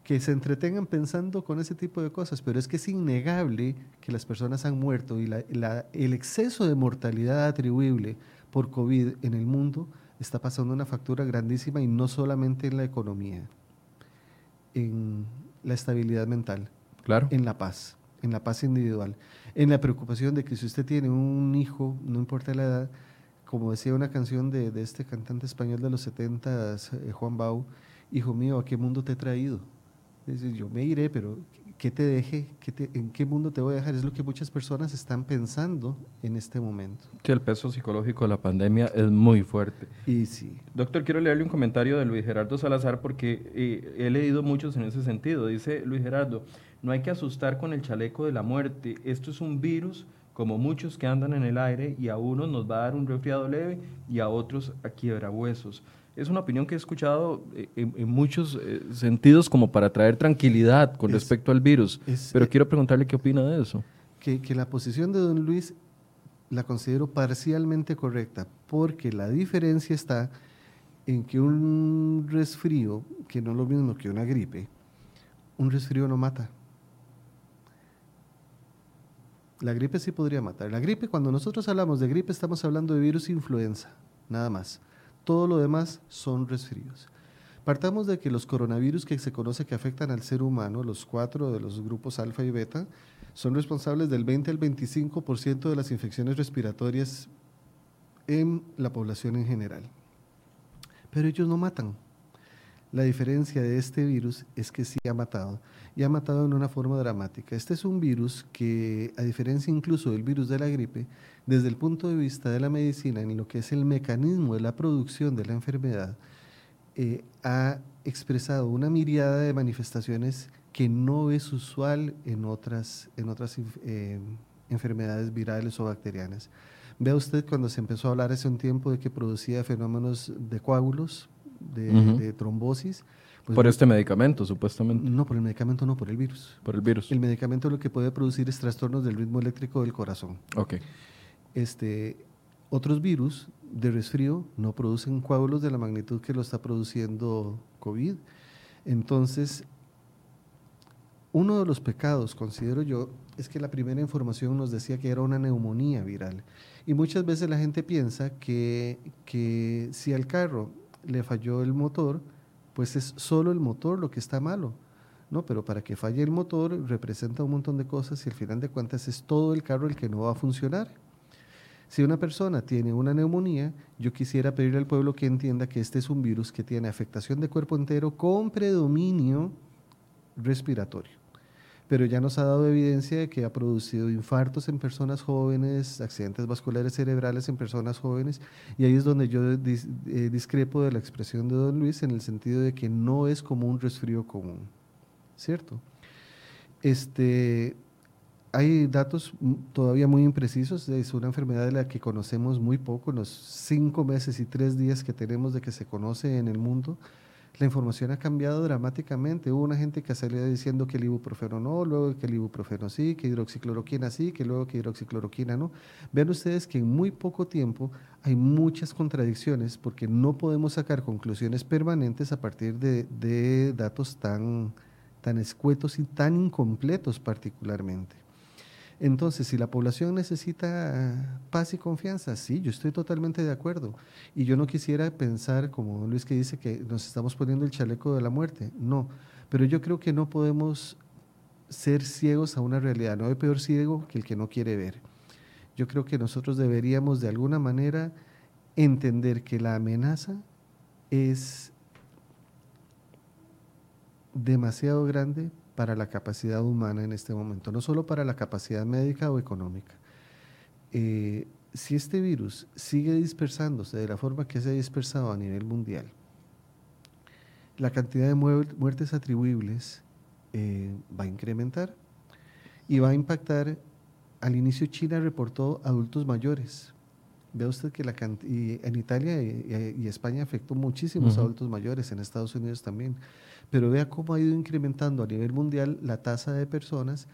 B: que se entretengan pensando con ese tipo de cosas, pero es que es innegable que las personas han muerto y la, el exceso de mortalidad atribuible por COVID en el mundo está pasando una factura grandísima y no solamente en la economía, en la estabilidad mental,
A: claro.
B: en la paz en la paz individual, en la preocupación de que si usted tiene un hijo, no importa la edad, como decía una canción de, este cantante español de los 70, eh, Juan Bau, hijo mío, ¿a qué mundo te he traído? yo me iré, pero ¿qué te deje? ¿En qué mundo te voy a dejar? Es lo que muchas personas están pensando en este momento.
A: Sí, el peso psicológico de la pandemia es muy fuerte.
B: Y sí.
A: Doctor, quiero leerle un comentario de Luis Gerardo Salazar porque eh, he leído muchos en ese sentido. Dice Luis Gerardo, no hay que asustar con el chaleco de la muerte. Esto es un virus como muchos que andan en el aire y a unos nos va a dar un resfriado leve y a otros a quiebrahuesos. Es una opinión que he escuchado eh, en, muchos eh, sentidos como para traer tranquilidad con respecto al virus, pero eh, quiero preguntarle qué opina de eso.
B: Que, que la posición de don Luis la considero parcialmente correcta, porque la diferencia está en que un resfrío, que no es lo mismo que una gripe, un resfrío no mata. La gripe sí podría matar. La gripe, cuando nosotros hablamos de gripe, estamos hablando de virus influenza, nada más. Todo lo demás son resfríos. Partamos de que los coronavirus que se conoce que afectan al ser humano, los cuatro de los grupos alfa y beta, son responsables del 20 al 25% de las infecciones respiratorias en la población en general. Pero ellos no matan. La diferencia de este virus es que sí ha matado y ha matado en una forma dramática. Este es un virus que, a diferencia incluso del virus de la gripe, desde el punto de vista de la medicina, en lo que es el mecanismo de la producción de la enfermedad, eh, ha expresado una mirada de manifestaciones que no es usual en otras, en otras eh, enfermedades virales o bacterianas. Vea usted cuando se empezó a hablar hace un tiempo de que producía fenómenos de coágulos, de, trombosis.
A: Pues por este medicamento, supuestamente.
B: No, por el medicamento no, por el virus.
A: Por el virus.
B: El medicamento lo que puede producir es trastornos del ritmo eléctrico del corazón.
A: Ok.
B: Este, otros virus de resfrío no producen coágulos de la magnitud que lo está produciendo COVID. Entonces, uno de los pecados, considero yo, es que la primera información nos decía que era una neumonía viral. Y muchas veces la gente piensa que, que si al carro le falló el motor, pues es solo el motor lo que está malo. No, pero para que falle el motor representa un montón de cosas y al final de cuentas es todo el carro el que no va a funcionar. Si una persona tiene una neumonía, yo quisiera pedirle al pueblo que entienda que este es un virus que tiene afectación de cuerpo entero con predominio respiratorio. Pero ya nos ha dado evidencia de que ha producido infartos en personas jóvenes, accidentes vasculares cerebrales en personas jóvenes, y ahí es donde yo eh, discrepo de la expresión de don Luis en el sentido de que no es como un resfrío común, ¿cierto? Este, hay datos todavía muy imprecisos, es una enfermedad de la que conocemos muy poco, los cinco meses y tres días que tenemos de que se conoce en el mundo, la información ha cambiado dramáticamente. Hubo una gente que salía diciendo que el ibuprofeno no, luego que el ibuprofeno sí, que hidroxicloroquina sí, que luego que hidroxicloroquina no. Vean ustedes que en muy poco tiempo hay muchas contradicciones porque no podemos sacar conclusiones permanentes a partir de, de datos tan, tan escuetos y tan incompletos particularmente. Entonces, si la población necesita paz y confianza, sí, yo estoy totalmente de acuerdo. Y yo no quisiera pensar, como Luis que dice, que nos estamos poniendo el chaleco de la muerte. No, pero yo creo que no podemos ser ciegos a una realidad. No hay peor ciego que el que no quiere ver. Yo creo que nosotros deberíamos de alguna manera entender que la amenaza es demasiado grande para la capacidad humana en este momento, no solo para la capacidad médica o económica. Eh, si este virus sigue dispersándose de la forma que se ha dispersado a nivel mundial, la cantidad de muertes atribuibles eh, va a incrementar y va a impactar. Al inicio China reportó adultos mayores. Vea usted que la y en Italia y, España afectó muchísimos adultos mayores, en Estados Unidos también pero vea cómo ha ido incrementando a nivel mundial la tasa de personas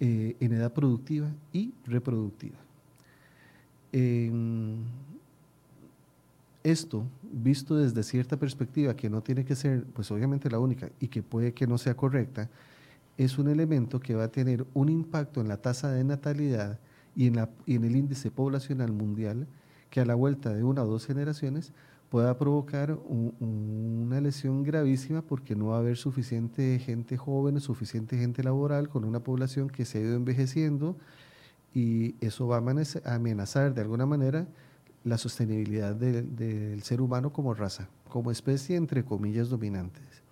B: eh, en edad productiva y reproductiva. esto, visto desde cierta perspectiva, que no tiene que ser, pues obviamente la única, y que puede que no sea correcta, es un elemento que va a tener un impacto en la tasa de natalidad y en, la, y en el índice poblacional mundial, que a la vuelta de una o dos generaciones pueda provocar una lesión gravísima porque no va a haber suficiente gente joven, suficiente gente laboral con una población que se ha ido envejeciendo y eso va a amenazar de alguna manera la sostenibilidad del ser humano como raza, como especie entre comillas dominantes.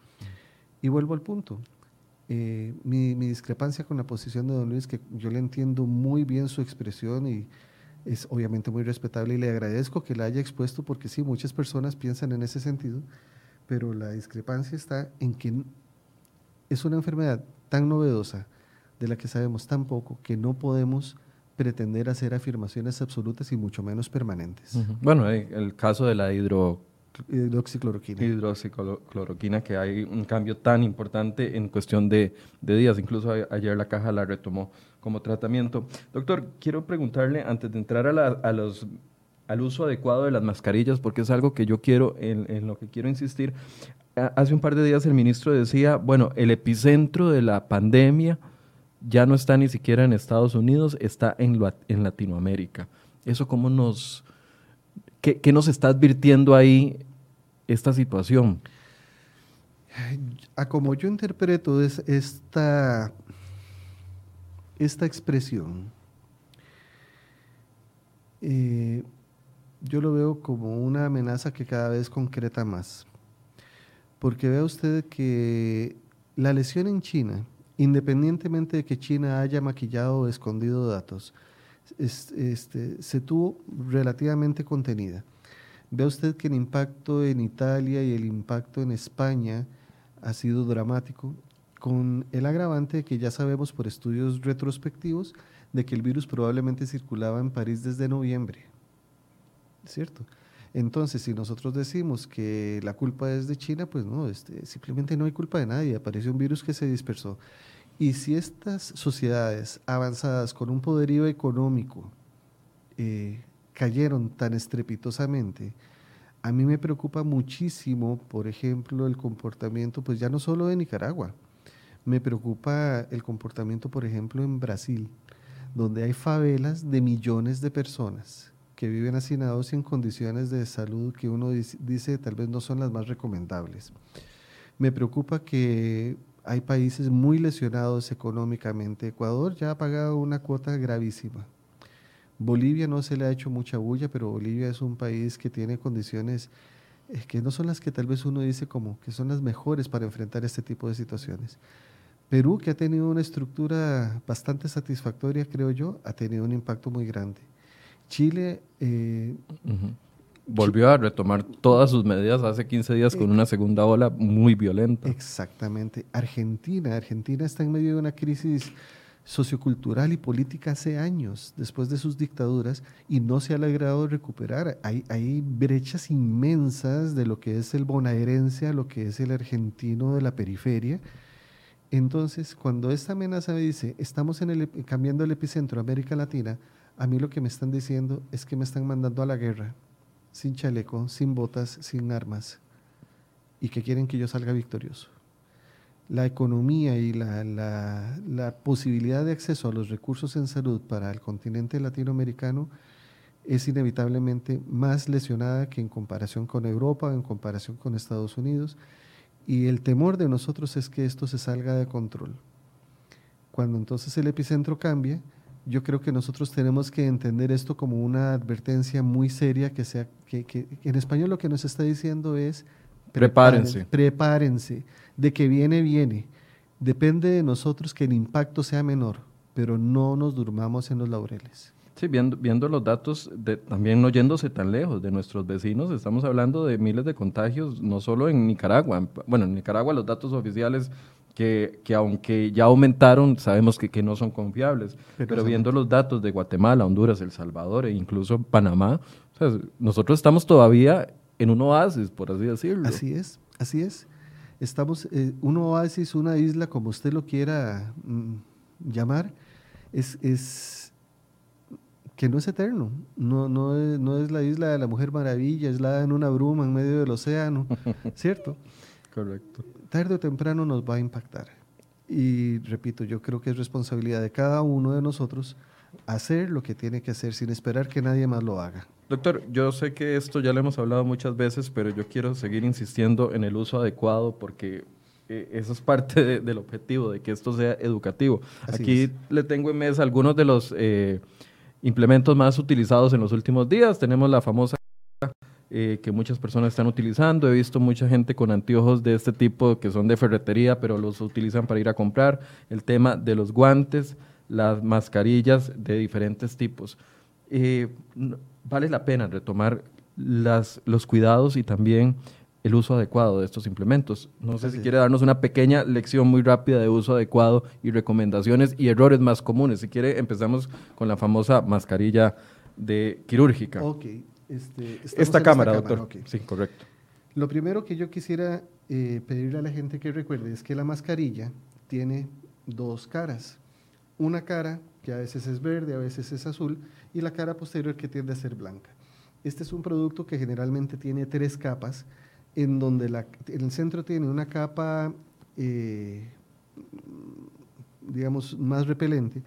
B: Y vuelvo al punto. Eh, mi, mi discrepancia con la posición de don Luis, que yo le entiendo muy bien su expresión y, es obviamente muy respetable y le agradezco que la haya expuesto porque sí, muchas personas piensan en ese sentido, pero la discrepancia está en que es una enfermedad tan novedosa, de la que sabemos tan poco, que no podemos pretender hacer afirmaciones absolutas y mucho menos permanentes.
A: Bueno, el caso de la hidro
B: hidroxicloroquina.
A: Hidroxicloroquina, que hay un cambio tan importante en cuestión de, días. Incluso ayer la caja la retomó como tratamiento. Doctor, quiero preguntarle, antes de entrar a, los, al uso adecuado de las mascarillas, porque es algo que yo quiero, en, lo que quiero insistir. Hace un par de días el ministro decía, bueno, el epicentro de la pandemia ya no está ni siquiera en Estados Unidos, está en, en Latinoamérica. ¿Eso cómo nos, ¿Qué, nos está advirtiendo ahí esta situación?
B: A como yo interpreto es esta, esta expresión, eh, yo lo veo como una amenaza que cada vez concreta más. Porque vea usted que la lesión en China, independientemente de que China haya maquillado o escondido datos, este, se tuvo relativamente contenida. Vea usted que el impacto en Italia y el impacto en España ha sido dramático, con el agravante de que ya sabemos por estudios retrospectivos de que el virus probablemente circulaba en París desde noviembre. ¿Cierto? Entonces, si nosotros decimos que la culpa es de China, pues no, este, simplemente no hay culpa de nadie, apareció un virus que se dispersó. Y si estas sociedades avanzadas con un poderío económico eh, cayeron tan estrepitosamente, a mí me preocupa muchísimo, por ejemplo, el comportamiento, pues ya no solo de Nicaragua, me preocupa el comportamiento, por ejemplo, en Brasil, donde hay favelas de millones de personas que viven hacinados en condiciones de salud que uno dice, tal vez no son las más recomendables. Me preocupa que hay países muy lesionados económicamente. Ecuador ya ha pagado una cuota gravísima. Bolivia no se le ha hecho mucha bulla, pero Bolivia es un país que tiene condiciones eh, que no son las que tal vez uno dice como que son las mejores para enfrentar este tipo de situaciones. Perú, que ha tenido una estructura bastante satisfactoria, creo yo, ha tenido un impacto muy grande. Chile... Eh,
A: Volvió a retomar todas sus medidas hace 15 días con una segunda ola muy violenta.
B: Exactamente. Argentina, Argentina está en medio de una crisis sociocultural y política hace años, después de sus dictaduras, y no se ha logrado recuperar. Hay, hay brechas inmensas de lo que es el bonaerense a lo que es el argentino de la periferia. Entonces, cuando esta amenaza me dice, estamos en el, cambiando el epicentro a América Latina, a mí lo que me están diciendo es que me están mandando a la guerra, sin chaleco, sin botas, sin armas, y que quieren que yo salga victorioso. La economía y la, la, posibilidad de acceso a los recursos en salud para el continente latinoamericano es inevitablemente más lesionada que en comparación con Europa o en comparación con Estados Unidos. Y el temor de nosotros es que esto se salga de control. Cuando entonces el epicentro cambia, yo creo que nosotros tenemos que entender esto como una advertencia muy seria que sea que, que, en español lo que nos está diciendo es
A: prepárense,
B: prepárense, de que viene viene. Depende de nosotros que el impacto sea menor, pero no nos durmamos en los laureles.
A: Sí, viendo, viendo los datos, de, también no yéndose tan lejos de nuestros vecinos, estamos hablando de miles de contagios, no solo en Nicaragua. Bueno, en Nicaragua los datos oficiales que, que, aunque ya aumentaron, sabemos que, que no son confiables. Pero, viendo los datos de Guatemala, Honduras, El Salvador e incluso Panamá, nosotros estamos todavía en un oasis, por así decirlo.
B: Así es, así es. Estamos, eh, un oasis, una isla, como usted lo quiera mm, llamar, es, es que no es eterno, no, no, es, no es la isla de la Mujer Maravilla, es la en una bruma en medio del océano, ¿cierto?
A: Correcto
B: tarde o temprano nos va a impactar. Y repito, yo creo que es responsabilidad de cada uno de nosotros hacer lo que tiene que hacer sin esperar que nadie más lo haga.
A: Doctor, yo sé que esto ya lo hemos hablado muchas veces, pero yo quiero seguir insistiendo en el uso adecuado porque eh, eso es parte del objetivo, de que esto sea educativo. Aquí le tengo en mesa algunos de los eh, implementos más utilizados en los últimos días. Tenemos la famosa eh, que muchas personas están utilizando. He visto mucha gente con anteojos de este tipo que son de ferretería, pero los utilizan para ir a comprar. El tema de los guantes, las mascarillas de diferentes tipos. Eh, vale la pena retomar las, los cuidados y también el uso adecuado de estos implementos. No sé si quiere darnos una pequeña lección muy rápida de uso adecuado y recomendaciones y errores más comunes. Si quiere, empezamos con la famosa mascarilla de quirúrgica.
B: Este,
A: esta cámara, doctor. Sí, correcto.
B: Lo primero que yo quisiera eh, pedirle a la gente que recuerde es que la mascarilla tiene dos caras. Una cara que a veces es verde, a veces es azul, y la cara posterior que tiende a ser blanca. Este es un producto que generalmente tiene tres capas, en donde la, en el centro tiene una capa, eh, digamos, más repelente,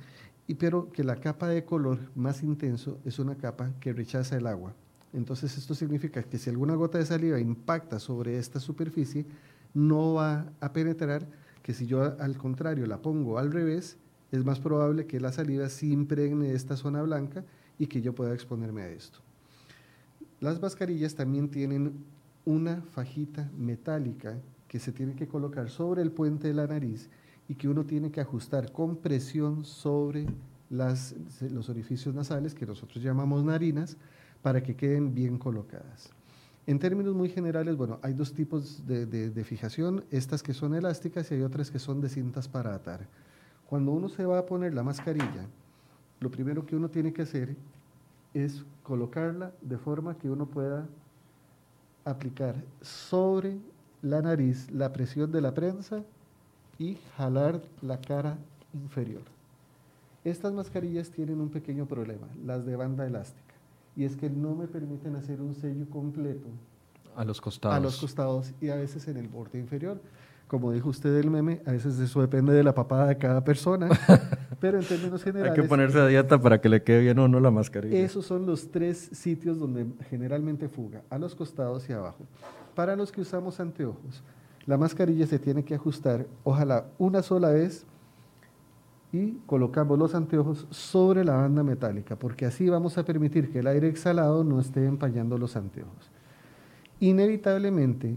B: y pero que la capa de color más intenso es una capa que rechaza el agua. Entonces esto significa que si alguna gota de saliva impacta sobre esta superficie, no va a penetrar, que si yo al contrario la pongo al revés, es más probable que la saliva sí impregne esta zona blanca y que yo pueda exponerme a esto. Las mascarillas también tienen una fajita metálica que se tiene que colocar sobre el puente de la nariz y que uno tiene que ajustar con presión sobre los orificios nasales, que nosotros llamamos narinas, para que queden bien colocadas. En términos muy generales, bueno, hay dos tipos de, de, fijación, estas que son elásticas y hay otras que son de cintas para atar. Cuando uno se va a poner la mascarilla, lo primero que uno tiene que hacer es colocarla de forma que uno pueda aplicar sobre la nariz la presión de la prensa y jalar la cara inferior. Estas mascarillas tienen un pequeño problema, las de banda elástica, y es que no me permiten hacer un sello completo
A: a los costados.
B: A los costados y a veces en el borde inferior. Como dijo usted del meme, a veces eso depende de la papada de cada persona, pero en términos generales...
A: Hay que ponerse a dieta para que le quede bien o no la mascarilla.
B: Esos son los tres sitios donde generalmente fuga, a los costados y abajo. Para los que usamos anteojos, la mascarilla se tiene que ajustar, ojalá una sola vez, y colocamos los anteojos sobre la banda metálica, porque así vamos a permitir que el aire exhalado no esté empañando los anteojos. Inevitablemente,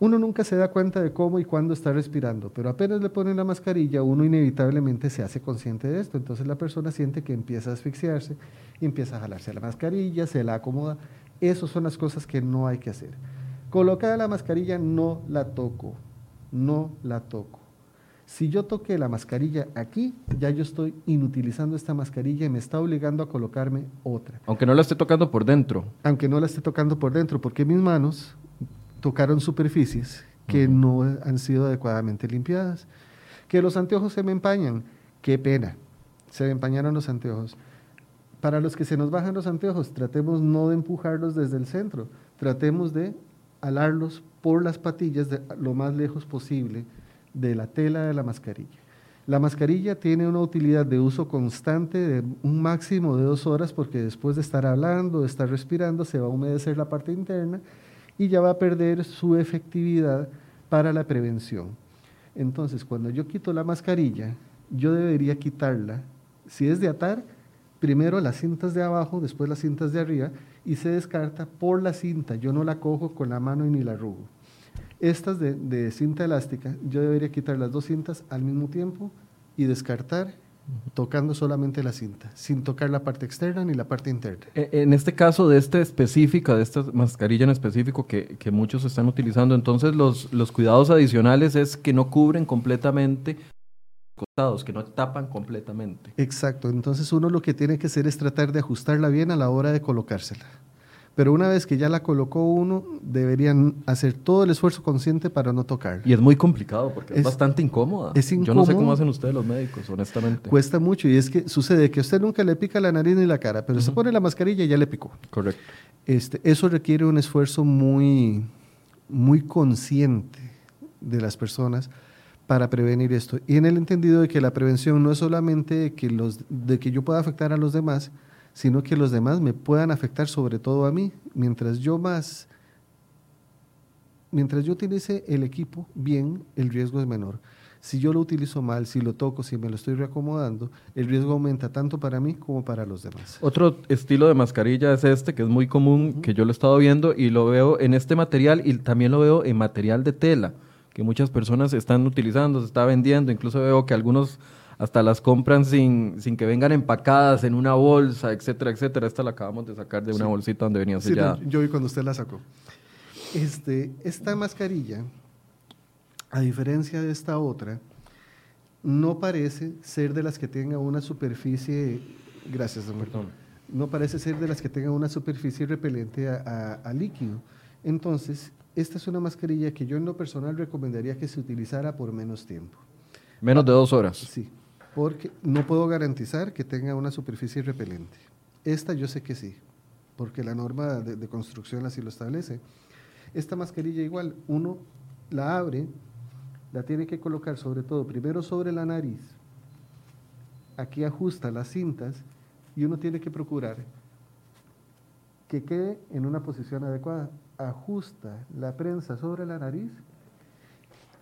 B: uno nunca se da cuenta de cómo y cuándo está respirando, pero apenas le ponen la mascarilla, uno inevitablemente se hace consciente de esto. Entonces la persona siente que empieza a asfixiarse, empieza a jalarse la mascarilla, se la acomoda. Esas son las cosas que no hay que hacer. Colocada la mascarilla, no la toco, no la toco. Si yo toqué la mascarilla aquí, ya yo estoy inutilizando esta mascarilla y me está obligando a colocarme otra.
A: Aunque no la esté tocando por dentro.
B: Aunque no la esté tocando por dentro, porque mis manos tocaron superficies que no han sido adecuadamente limpiadas. Que los anteojos se me empañan, qué pena, se me empañaron los anteojos. Para los que se nos bajan los anteojos, tratemos no de empujarlos desde el centro, tratemos de alarlos por las patillas de lo más lejos posible de la tela de la mascarilla. La mascarilla tiene una utilidad de uso constante de un máximo de dos horas porque después de estar hablando, de estar respirando, se va a humedecer la parte interna y ya va a perder su efectividad para la prevención. Entonces, cuando yo quito la mascarilla, yo debería quitarla, si es de atar, primero las cintas de abajo, después las cintas de arriba, y se descarta por la cinta. Yo no la cojo con la mano y ni la arrugo. Estas de, de cinta elástica, yo debería quitar las dos cintas al mismo tiempo y descartar tocando solamente la cinta, sin tocar la parte externa ni la parte interna.
A: E, en este caso de esta específica, de esta mascarilla en específico que, que muchos están utilizando, entonces los, los, cuidados adicionales es que no cubren completamente los costados, que no tapan completamente.
B: Exacto, entonces uno lo que tiene que hacer es tratar de ajustarla bien a la hora de colocársela. Pero una vez que ya la colocó uno, deberían hacer todo el esfuerzo consciente para no tocar.
A: Y es muy complicado porque es, bastante incómoda.
B: Es
A: Yo no sé cómo hacen ustedes los médicos, honestamente.
B: Cuesta mucho y es que sucede que a usted nunca le pica la nariz ni la cara, pero se pone la mascarilla y ya le picó.
A: Correcto.
B: Este, eso requiere un esfuerzo muy, muy consciente de las personas para prevenir esto. Y en el entendido de que la prevención no es solamente que, los, de que yo pueda afectar a los demás, sino que los demás me puedan afectar sobre todo a mí. Mientras yo más, mientras yo utilice el equipo bien, el riesgo es menor. Si yo lo utilizo mal, si lo toco, si me lo estoy reacomodando, el riesgo aumenta tanto para mí como para los demás.
A: Otro estilo de mascarilla es este, que es muy común, que yo lo he estado viendo y lo veo en este material y también lo veo en material de tela, que muchas personas están utilizando, se está vendiendo, incluso veo que algunos hasta las compran sin, sin que vengan empacadas en una bolsa, etcétera, etcétera. Esta la acabamos de sacar de una bolsita donde venía sellada.
B: yo vi cuando usted la sacó. Este, esta mascarilla, a diferencia de esta otra, no parece ser de las que tenga una superficie, gracias, don Perdón. no parece ser de las que tenga una superficie repelente a, a líquido. Entonces, esta es una mascarilla que yo en lo personal recomendaría que se utilizara por menos tiempo.
A: Menos de dos horas.
B: Sí, porque no puedo garantizar que tenga una superficie repelente. Esta yo sé que sí, porque la norma de, construcción así lo establece. Esta mascarilla igual, uno la abre, la tiene que colocar sobre todo primero sobre la nariz, aquí ajusta las cintas y uno tiene que procurar que quede en una posición adecuada. Ajusta la prensa sobre la nariz.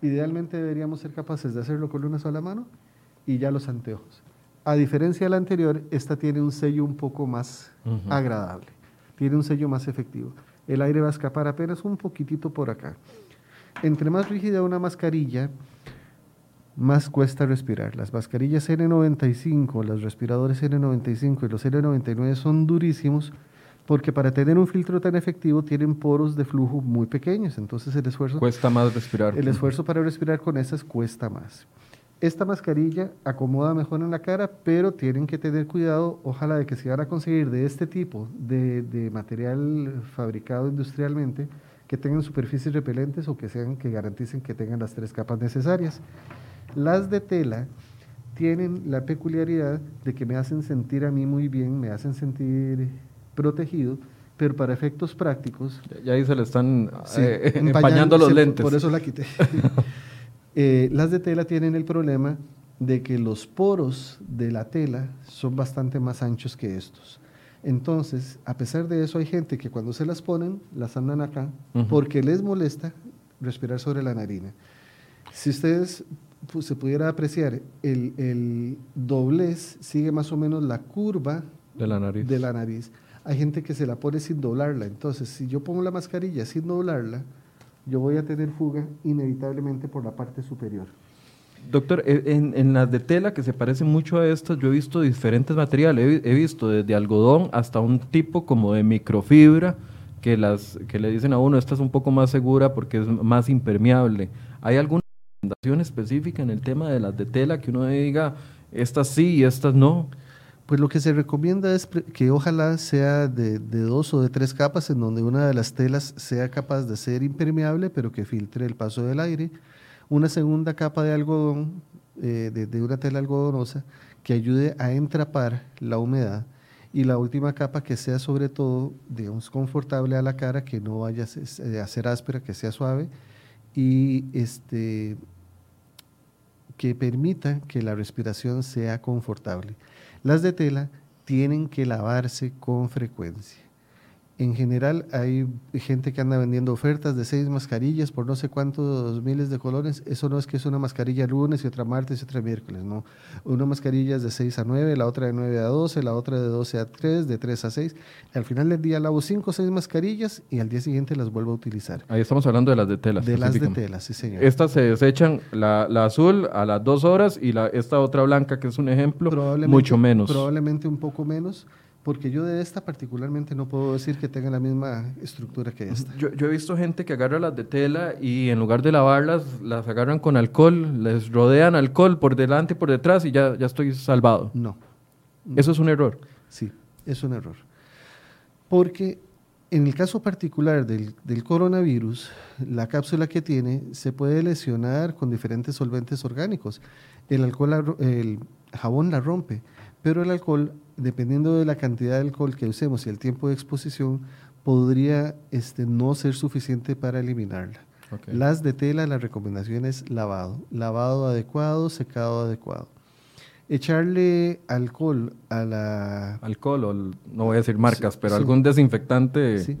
B: Idealmente deberíamos ser capaces de hacerlo con una sola mano y ya los anteojos. A diferencia de la anterior, esta tiene un sello un poco más agradable, tiene un sello más efectivo. El aire va a escapar apenas un poquitito por acá. Entre más rígida una mascarilla, más cuesta respirar. Las mascarillas N95, los respiradores N95 y los N99 son durísimos porque para tener un filtro tan efectivo tienen poros de flujo muy pequeños, entonces el esfuerzo...
A: Cuesta más respirar.
B: El esfuerzo para respirar con esas cuesta más. Esta mascarilla acomoda mejor en la cara, pero tienen que tener cuidado, ojalá de que si van a conseguir de este tipo de, material fabricado industrialmente, que tengan superficies repelentes o que sean que garanticen que tengan las tres capas necesarias. Las de tela tienen la peculiaridad de que me hacen sentir a mí muy bien, me hacen sentir protegido, pero para efectos prácticos...
A: Ya ahí se le están eh, empañando los lentes.
B: Por eso la quité. Eh, las de tela tienen el problema de que los poros de la tela son bastante más anchos que estos. Entonces, a pesar de eso, hay gente que cuando se las ponen, las andan acá, porque les molesta respirar sobre la narina. Si ustedes pues, se pudiera apreciar, el, el, doblez sigue más o menos la curva
A: de la nariz.
B: De la nariz. Hay gente que se la pone sin doblarla. Entonces, si yo pongo la mascarilla sin doblarla, yo voy a tener fuga inevitablemente por la parte superior.
A: Doctor, e, en, las de tela que se parecen mucho a estas, yo he visto diferentes materiales. He, visto desde algodón hasta un tipo como de microfibra que, las, que le dicen a uno, esta es un poco más segura porque es más impermeable. ¿Hay alguna recomendación específica en el tema de las de tela que uno diga, estas sí y estas no?
B: Pues lo que se recomienda es que ojalá sea de, dos o de tres capas, en donde una de las telas sea capaz de ser impermeable, pero que filtre el paso del aire. Una segunda capa de algodón, eh, de, una tela algodonosa, que ayude a entrapar la humedad. Y la última capa que sea sobre todo, digamos, confortable a la cara, que no vaya a ser áspera, que sea suave y este, que permita que la respiración sea confortable. Las de tela tienen que lavarse con frecuencia. En general hay gente que anda vendiendo ofertas de seis mascarillas por no sé cuántos miles de colores. Eso no es que es una mascarilla lunes y otra martes y otra miércoles, no. Una mascarilla es de 6 a 9, la otra de 9 a 12, la otra de 12 a 3, de 3 a 6. Al final del día lavo cinco o seis mascarillas y al día siguiente las vuelvo a utilizar.
A: Ahí estamos hablando de las de tela.
B: De las de tela, sí señor.
A: Estas se desechan, la, azul a las dos horas y la, esta otra blanca que es un ejemplo, mucho menos.
B: Probablemente un poco menos porque yo de esta particularmente no puedo decir que tenga la misma estructura que esta.
A: Yo, he visto gente que agarra las de tela y en lugar de lavarlas, las agarran con alcohol, les rodean alcohol por delante y por detrás y ya, ya estoy salvado.
B: No.
A: Eso es un error.
B: Sí, es un error. Porque en el caso particular del, del, coronavirus, la cápsula que tiene se puede lesionar con diferentes solventes orgánicos. El alcohol, el jabón la rompe, pero el alcohol dependiendo de la cantidad de alcohol que usemos y el tiempo de exposición, podría este, no ser suficiente para eliminarla. Las de tela, la recomendación es lavado. Lavado adecuado, secado adecuado. Echarle alcohol a la...
A: Alcohol, o no voy a decir marcas, pero algún desinfectante... Sí.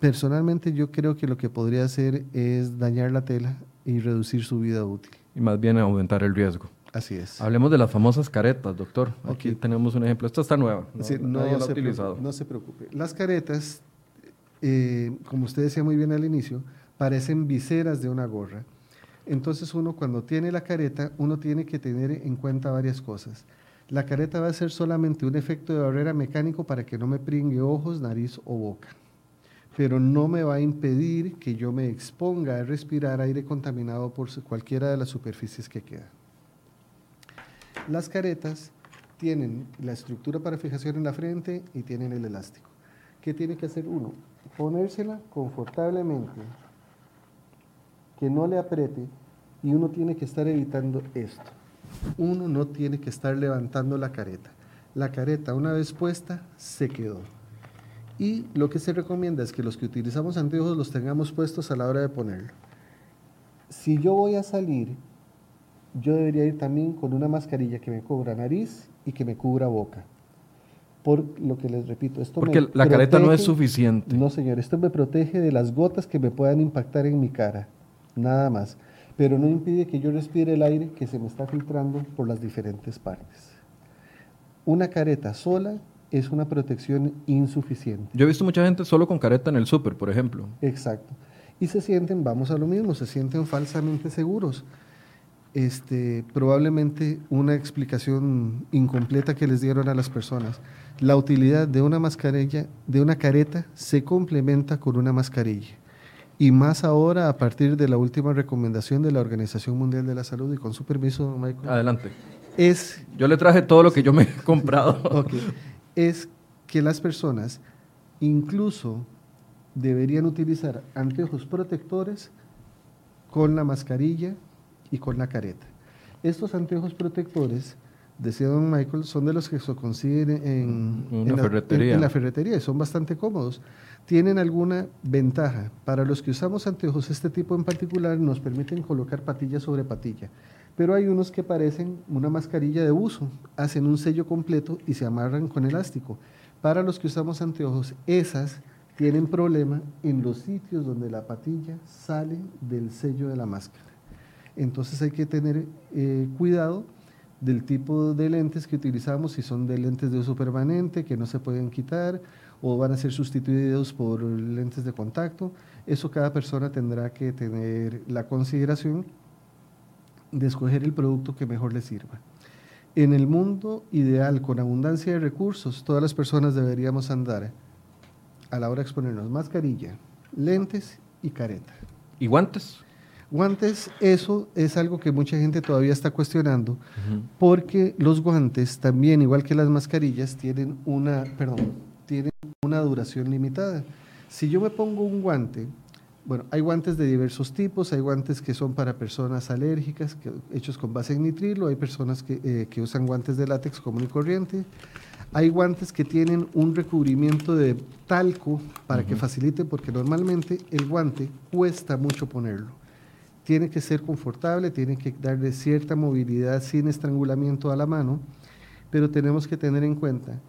B: Personalmente yo creo que lo que podría hacer es dañar la tela y reducir su vida útil.
A: Y más bien aumentar el riesgo.
B: Así es.
A: Hablemos de las famosas caretas, doctor. Aquí tenemos un ejemplo. Esta está nueva.
B: No, no, se utilizado. no se preocupe. Las caretas, eh, como usted decía muy bien al inicio, parecen viseras de una gorra. Entonces uno cuando tiene la careta, uno tiene que tener en cuenta varias cosas. La careta va a ser solamente un efecto de barrera mecánico para que no me pringue ojos, nariz o boca. Pero no me va a impedir que yo me exponga a respirar aire contaminado por cualquiera de las superficies que quedan. Las caretas tienen la estructura para fijación en la frente y tienen el elástico. ¿Qué tiene que hacer uno? Ponérsela confortablemente, que no le apriete y uno tiene que estar evitando esto. Uno no tiene que estar levantando la careta. La careta una vez puesta se quedó. Y lo que se recomienda es que los que utilizamos anteojos los tengamos puestos a la hora de ponerlo. Si yo voy a salir yo debería ir también con una mascarilla que me cubra nariz y que me cubra boca. Por lo que les repito, esto
A: Porque la careta no es suficiente.
B: No, señor, esto me protege de las gotas que me puedan impactar en mi cara, nada más. Pero no impide que yo respire el aire que se me está filtrando por las diferentes partes. una careta sola es una protección insuficiente.
A: Yo he visto mucha gente solo con careta en el súper, por ejemplo.
B: Exacto. Y se sienten, vamos a lo mismo, se sienten falsamente seguros. Este, probablemente una explicación incompleta que les dieron a las personas. La utilidad de una mascarilla, de una careta, se complementa con una mascarilla. Y más ahora a partir de la última recomendación de la Organización Mundial de la Salud y con su permiso, Michael.
A: Adelante.
B: Es,
A: Yo le traje todo lo que yo me he comprado.
B: es que las personas incluso deberían utilizar anteojos protectores con la mascarilla y con la careta. Estos anteojos protectores, decía don Michael, son de los que se consiguen en,
A: Una
B: en la,
A: ferretería.
B: en- en la ferretería y son bastante cómodos. Tienen alguna ventaja. Para los que usamos anteojos, este tipo en particular nos permiten colocar patilla sobre patilla. Pero hay unos que parecen una mascarilla de uso, hacen un sello completo y se amarran con elástico. Para los que usamos anteojos, esas tienen problema en los sitios donde la patilla sale del sello de la máscara. Entonces hay que tener eh, cuidado del tipo de lentes que utilizamos, si son de lentes de uso permanente, que no se pueden quitar, o van a ser sustituidos por lentes de contacto. Eso cada persona tendrá que tener la consideración de escoger el producto que mejor le sirva. En el mundo ideal, con abundancia de recursos, todas las personas deberíamos andar a la hora de exponernos mascarilla, lentes y careta.
A: ¿Y guantes?
B: Guantes, eso es algo que mucha gente todavía está cuestionando, porque los guantes también, igual que las mascarillas, tienen una, perdón, tienen una duración limitada. Si yo me pongo un guante, bueno, hay guantes de diversos tipos, hay guantes que son para personas alérgicas, que- hechos con base en nitrilo, hay personas que, eh, que usan guantes de látex común y corriente, hay guantes que tienen un recubrimiento de talco para que facilite, porque normalmente el guante cuesta mucho ponerlo tiene que ser confortable, tiene que darle cierta movilidad sin estrangulamiento a la mano, pero tenemos que tener en cuenta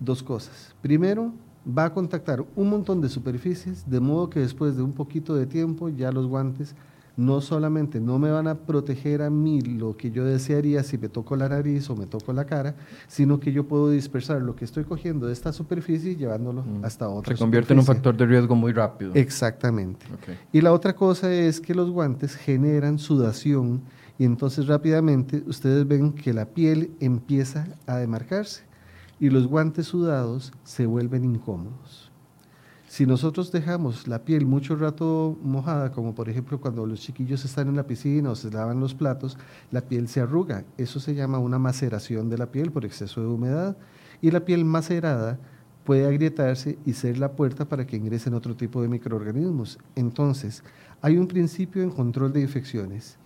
B: dos cosas. Primero, va a contactar un montón de superficies, de modo que después de un poquito de tiempo ya los guantes no solamente no me van a proteger a mí lo que yo desearía si me toco la nariz o me toco la cara, sino que yo puedo dispersar lo que estoy cogiendo de esta superficie y llevándolo hasta otra
A: Se convierte en un factor de riesgo muy rápido.
B: Exactamente. Y la otra cosa es que los guantes generan sudación y entonces rápidamente ustedes ven que la piel empieza a demarcarse y los guantes sudados se vuelven incómodos. Si nosotros dejamos la piel mucho rato mojada, como por ejemplo cuando los chiquillos están en la piscina o se lavan los platos, la piel se arruga. Eso se llama una maceración de la piel por exceso de humedad. Y la piel macerada puede agrietarse y ser la puerta para que ingresen otro tipo de microorganismos. Entonces, hay un principio en control de infecciones.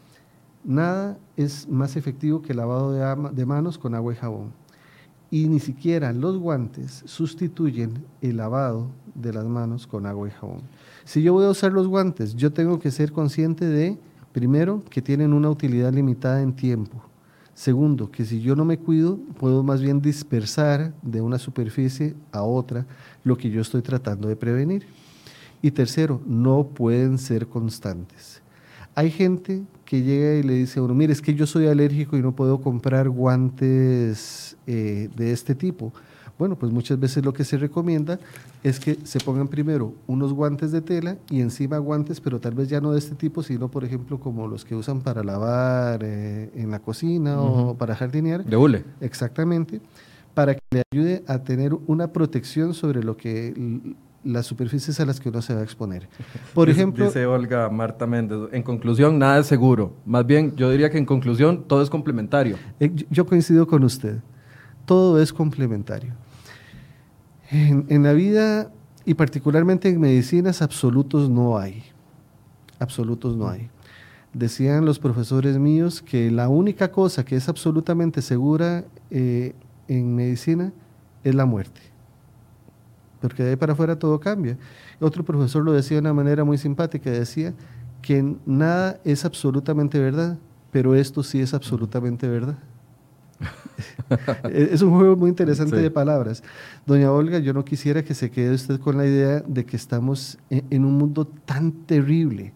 B: Nada es más efectivo que el lavado de, manos con agua y jabón. Y ni siquiera los guantes sustituyen el lavado de las manos con agua y jabón. Si yo voy a usar los guantes, yo tengo que ser consciente de, primero, que tienen una utilidad limitada en tiempo. Segundo, que si yo no me cuido, puedo más bien dispersar de una superficie a otra lo que yo estoy tratando de prevenir. Y tercero, no pueden ser constantes. Hay gente que llega y le dice a uno, mire, es que yo soy alérgico y no puedo comprar guantes eh, de este tipo. Bueno, pues muchas veces lo que se recomienda es que se pongan primero unos guantes de tela y encima guantes, pero tal vez ya no de este tipo, sino por ejemplo como los que usan para lavar eh, en la cocina o para jardinear.
A: De hule.
B: Exactamente, para que le ayude a tener una protección sobre lo que las superficies a las que uno se va a exponer. Por
A: Dice-
B: ejemplo,
A: Dice Olga Marta Méndez. En conclusión, nada es seguro. Más bien, yo diría que en conclusión, todo es complementario.
B: eh, yo- yo coincido con usted, todo es complementario. En, en la vida y particularmente en medicinas absolutos no hay, absolutos no hay. Decían los profesores míos que la única cosa que es absolutamente segura eh, en medicina es la muerte. Porque de ahí para afuera todo cambia. Otro profesor lo decía de una manera muy simpática, decía que nada es absolutamente verdad, pero esto sí es absolutamente verdad. es un juego muy interesante
A: Sí.
B: de palabras. Doña Olga, yo no quisiera que se quede usted con la idea de que estamos en, en un mundo tan terrible.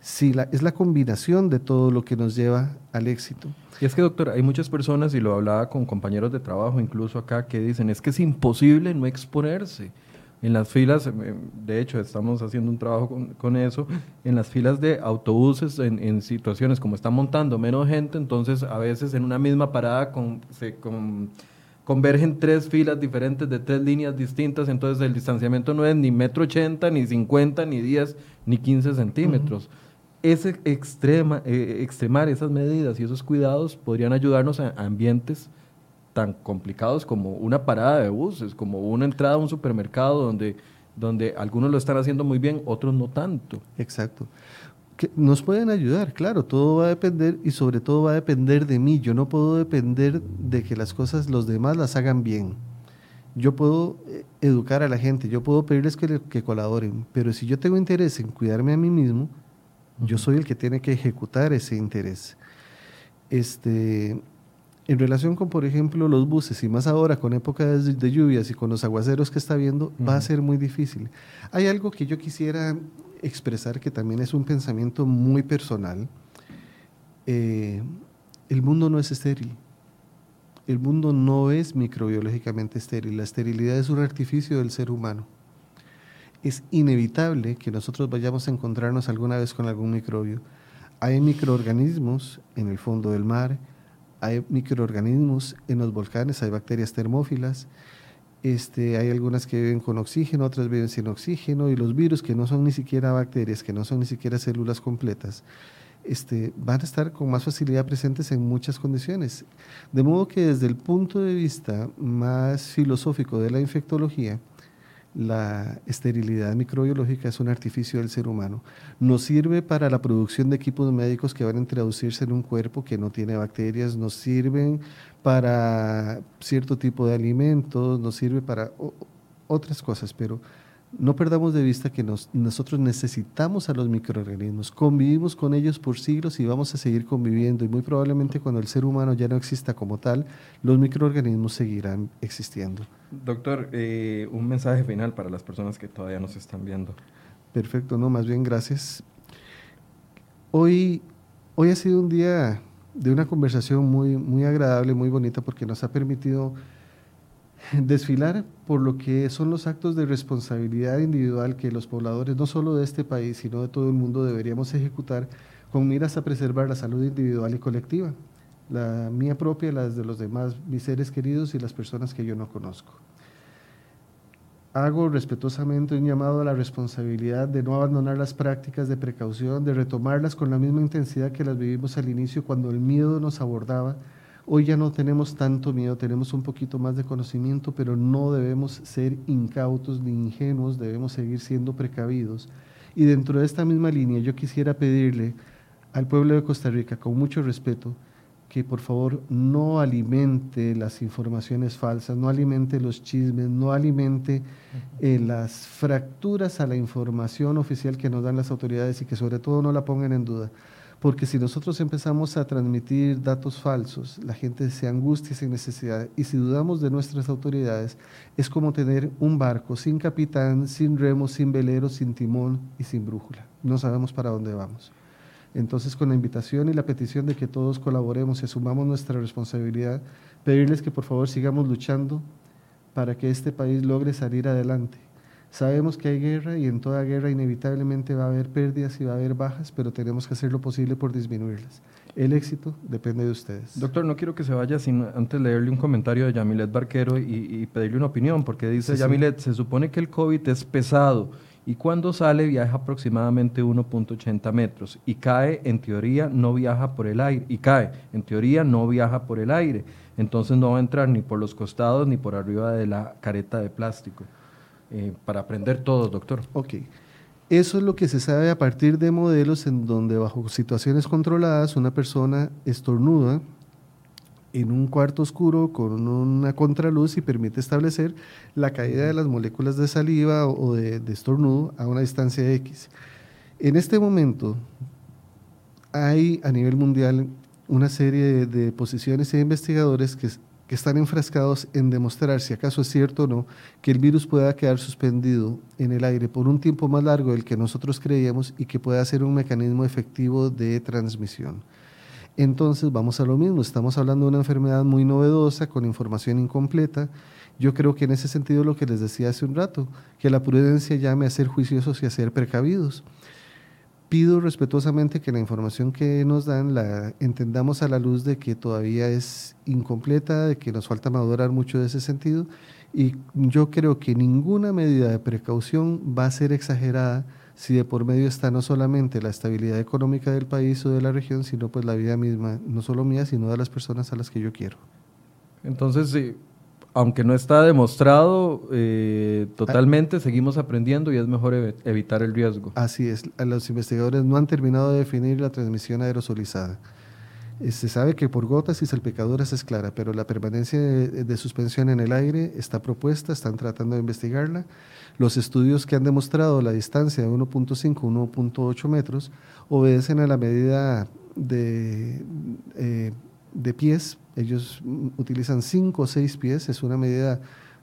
B: Sí, la, es la combinación de todo lo que nos lleva al éxito.
A: Y es que, doctor, hay muchas personas, y lo hablaba con compañeros de trabajo, incluso acá, que dicen, es que es imposible no exponerse. En las filas, eh, de hecho, estamos haciendo un trabajo con, eso, en las filas de autobuses, en, situaciones como está montando menos gente, entonces a veces en una misma parada con, se convergen tres filas diferentes de tres líneas distintas, entonces el distanciamiento no es ni metro ochenta, ni cincuenta, ni diez, ni quince centímetros. Ese extrema, eh, extremar esas medidas y esos cuidados podrían ayudarnos a ambientes tan complicados como una parada de buses, como una entrada a un supermercado donde, donde algunos lo están haciendo muy bien, otros no tanto.
B: Exacto. Que nos pueden ayudar, claro, todo va a depender y sobre todo va a depender de mí. Yo no puedo depender de que las cosas los demás las hagan bien. Yo puedo eh, educar a la gente, yo puedo pedirles que, que colaboren, pero si yo tengo interés en cuidarme a mí mismo, yo soy el que tiene que ejecutar ese interés. Este, en relación con, por ejemplo, los buses, y más ahora con épocas de lluvias y con los aguaceros que está viendo, va a ser muy difícil. Hay algo que yo quisiera expresar que también es un pensamiento muy personal. Eh, el mundo no es estéril. El mundo no es microbiológicamente estéril. La esterilidad es un artificio del ser humano. Es inevitable que nosotros vayamos a encontrarnos alguna vez con algún microbio. Hay microorganismos en el fondo del mar, hay microorganismos en los volcanes, hay bacterias termófilas, este, hay algunas que viven con oxígeno, otras viven sin oxígeno, y los virus que no son ni siquiera bacterias, que no son ni siquiera células completas, este, van a estar con más facilidad presentes en muchas condiciones. De modo que desde el punto de vista más filosófico de la infectología, la esterilidad microbiológica es un artificio del ser humano. Nos sirve para la producción de equipos médicos que van a introducirse en un cuerpo que no tiene bacterias, nos sirven para cierto tipo de alimentos, nos sirve para otras cosas, pero no perdamos de vista que nosotros necesitamos a los microorganismos, convivimos con ellos por siglos y vamos a seguir conviviendo y muy probablemente cuando el ser humano ya no exista como tal, los microorganismos seguirán existiendo.
A: Doctor, eh, un mensaje final para las personas que todavía nos están viendo.
B: Perfecto, no, más bien gracias. Hoy, hoy ha sido un día de una conversación muy, muy agradable, muy bonita porque nos ha permitido desfilar por lo que son los actos de responsabilidad individual que los pobladores, no solo de este país, sino de todo el mundo, deberíamos ejecutar con miras a preservar la salud individual y colectiva, la mía propia, las de los demás, mis seres queridos y las personas que yo no conozco. Hago respetuosamente un llamado a la responsabilidad de no abandonar las prácticas de precaución, de retomarlas con la misma intensidad que las vivimos al inicio cuando el miedo nos abordaba Hoy ya no tenemos tanto miedo, tenemos un poquito más de conocimiento, pero no debemos ser incautos ni ingenuos, debemos seguir siendo precavidos. Y dentro de esta misma línea yo quisiera pedirle al pueblo de Costa Rica, con mucho respeto, que por favor no alimente las informaciones falsas, no alimente los chismes, no alimente eh, las fracturas a la información oficial que nos dan las autoridades y que sobre todo no la pongan en duda. Porque si nosotros empezamos a transmitir datos falsos, la gente se angustia sin necesidad. Y si dudamos de nuestras autoridades, es como tener un barco sin capitán, sin remo, sin velero, sin timón y sin brújula. No sabemos para dónde vamos. Entonces, con la invitación y la petición de que todos colaboremos y asumamos nuestra responsabilidad, pedirles que por favor sigamos luchando para que este país logre salir adelante Sabemos que hay guerra y en toda guerra inevitablemente va a haber pérdidas y va a haber bajas, pero tenemos que hacer lo posible por disminuirlas. El éxito depende de ustedes.
A: Doctor, no quiero que se vaya sin antes leerle un comentario de Yamilet Barquero y, pedirle una opinión, porque dice Yamilet, se supone que el COVID es pesado y cuando sale viaja aproximadamente 1.80 metros y cae, en teoría, no viaja por el aire, y cae, en teoría, no viaja por el aire, entonces no va a entrar ni por los costados ni por arriba de la careta de plástico. Eh, para aprender todo, doctor.
B: Ok. Eso es lo que se sabe a partir de modelos en donde bajo situaciones controladas una persona estornuda en un cuarto oscuro con una contraluz y permite establecer la caída de las moléculas de saliva o de, estornudo a una distancia X. En este momento hay a nivel mundial una serie de, posiciones e investigadores que, que están enfrascados en demostrar si acaso es cierto o no que el virus pueda quedar suspendido en el aire por un tiempo más largo del que nosotros creíamos y que pueda ser un mecanismo efectivo de transmisión. Entonces vamos a lo mismo, estamos hablando de una enfermedad muy novedosa, con información incompleta. Yo creo que en ese sentido lo que les decía hace un rato, que la prudencia llame a ser juiciosos y a ser precavidos pido respetuosamente que la información que nos dan la entendamos a la luz de que todavía es incompleta, de que nos falta madurar mucho de ese sentido y yo creo que ninguna medida de precaución va a ser exagerada si de por medio está no solamente la estabilidad económica del país o de la región, sino pues la vida misma, no solo mía, sino de las personas a las que yo quiero.
A: Entonces, sí aunque no está demostrado eh, totalmente, seguimos aprendiendo y es mejor evitar el riesgo.
B: Así es, los investigadores no han terminado de definir la transmisión aerosolizada. Eh, se sabe que por gotas y salpicaduras es clara, pero la permanencia de, suspensión en el aire está propuesta, están tratando de investigarla. Los estudios que han demostrado la distancia de 1.5 1.8 metros obedecen a la medida de, eh, de pies ellos utilizan cinco o seis pies, es una medida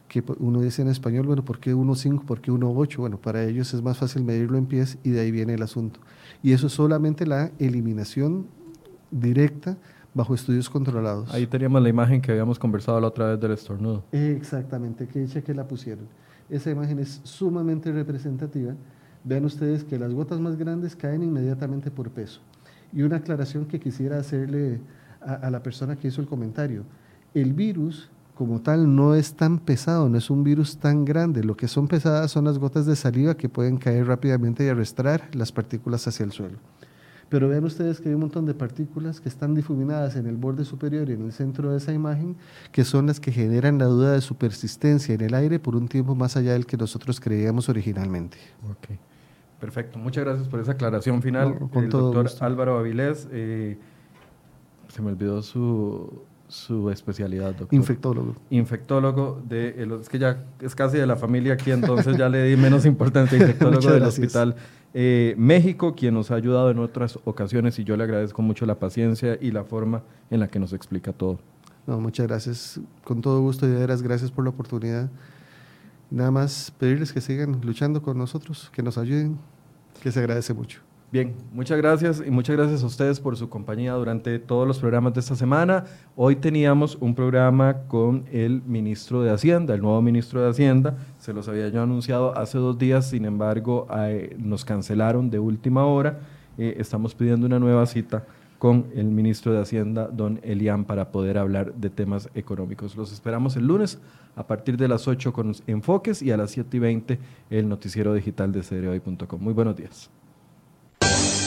B: que uno dice en español, bueno, ¿por qué 1.5? ¿Por qué 1.8? Bueno, para ellos es más fácil medirlo en pies y de ahí viene el asunto. Y eso es solamente la eliminación directa bajo estudios controlados.
A: Ahí teníamos la imagen que habíamos conversado la otra vez del estornudo.
B: Exactamente, que dicha que la pusieron. Esa imagen es sumamente representativa. Vean ustedes que las gotas más grandes caen inmediatamente por peso. Y una aclaración que quisiera hacerle a, la persona que hizo el comentario. El virus como tal no es tan pesado, no es un virus tan grande. Lo que son pesadas son las gotas de saliva que pueden caer rápidamente y arrastrar las partículas hacia el suelo. Pero vean ustedes que hay un montón de partículas que están difuminadas en el borde superior y en el centro de esa imagen, que son las que generan la duda de su persistencia en el aire por un tiempo más allá del que nosotros creíamos originalmente.
A: Okay. Perfecto, muchas gracias por esa aclaración final. con el doctor Álvaro Avilés. Eh, se me olvidó su, su especialidad, doctor.
B: Infectólogo.
A: Infectólogo, de, es que ya es casi de la familia aquí, entonces ya le di menos importancia, infectólogo del Hospital eh, México, quien nos ha ayudado en otras ocasiones y yo le agradezco mucho la paciencia y la forma en la que nos explica todo.
B: No, muchas gracias, con todo gusto y de veras, gracias por la oportunidad. Nada más pedirles que sigan luchando con nosotros, que nos ayuden, que se agradece mucho.
A: Bien, muchas gracias y muchas gracias a ustedes por su compañía durante todos los programas de esta semana. Hoy teníamos un programa con el ministro de Hacienda, el nuevo ministro de Hacienda. Se los había yo anunciado hace dos días, sin embargo, nos cancelaron de última hora. Eh, estamos pidiendo una nueva cita con el ministro de Hacienda, don Elian, para poder hablar de temas económicos. Los esperamos el lunes a partir de las 8 con Enfoques y a las 7 y 20 el noticiero digital de cereoy.com. Muy buenos días. Thank you.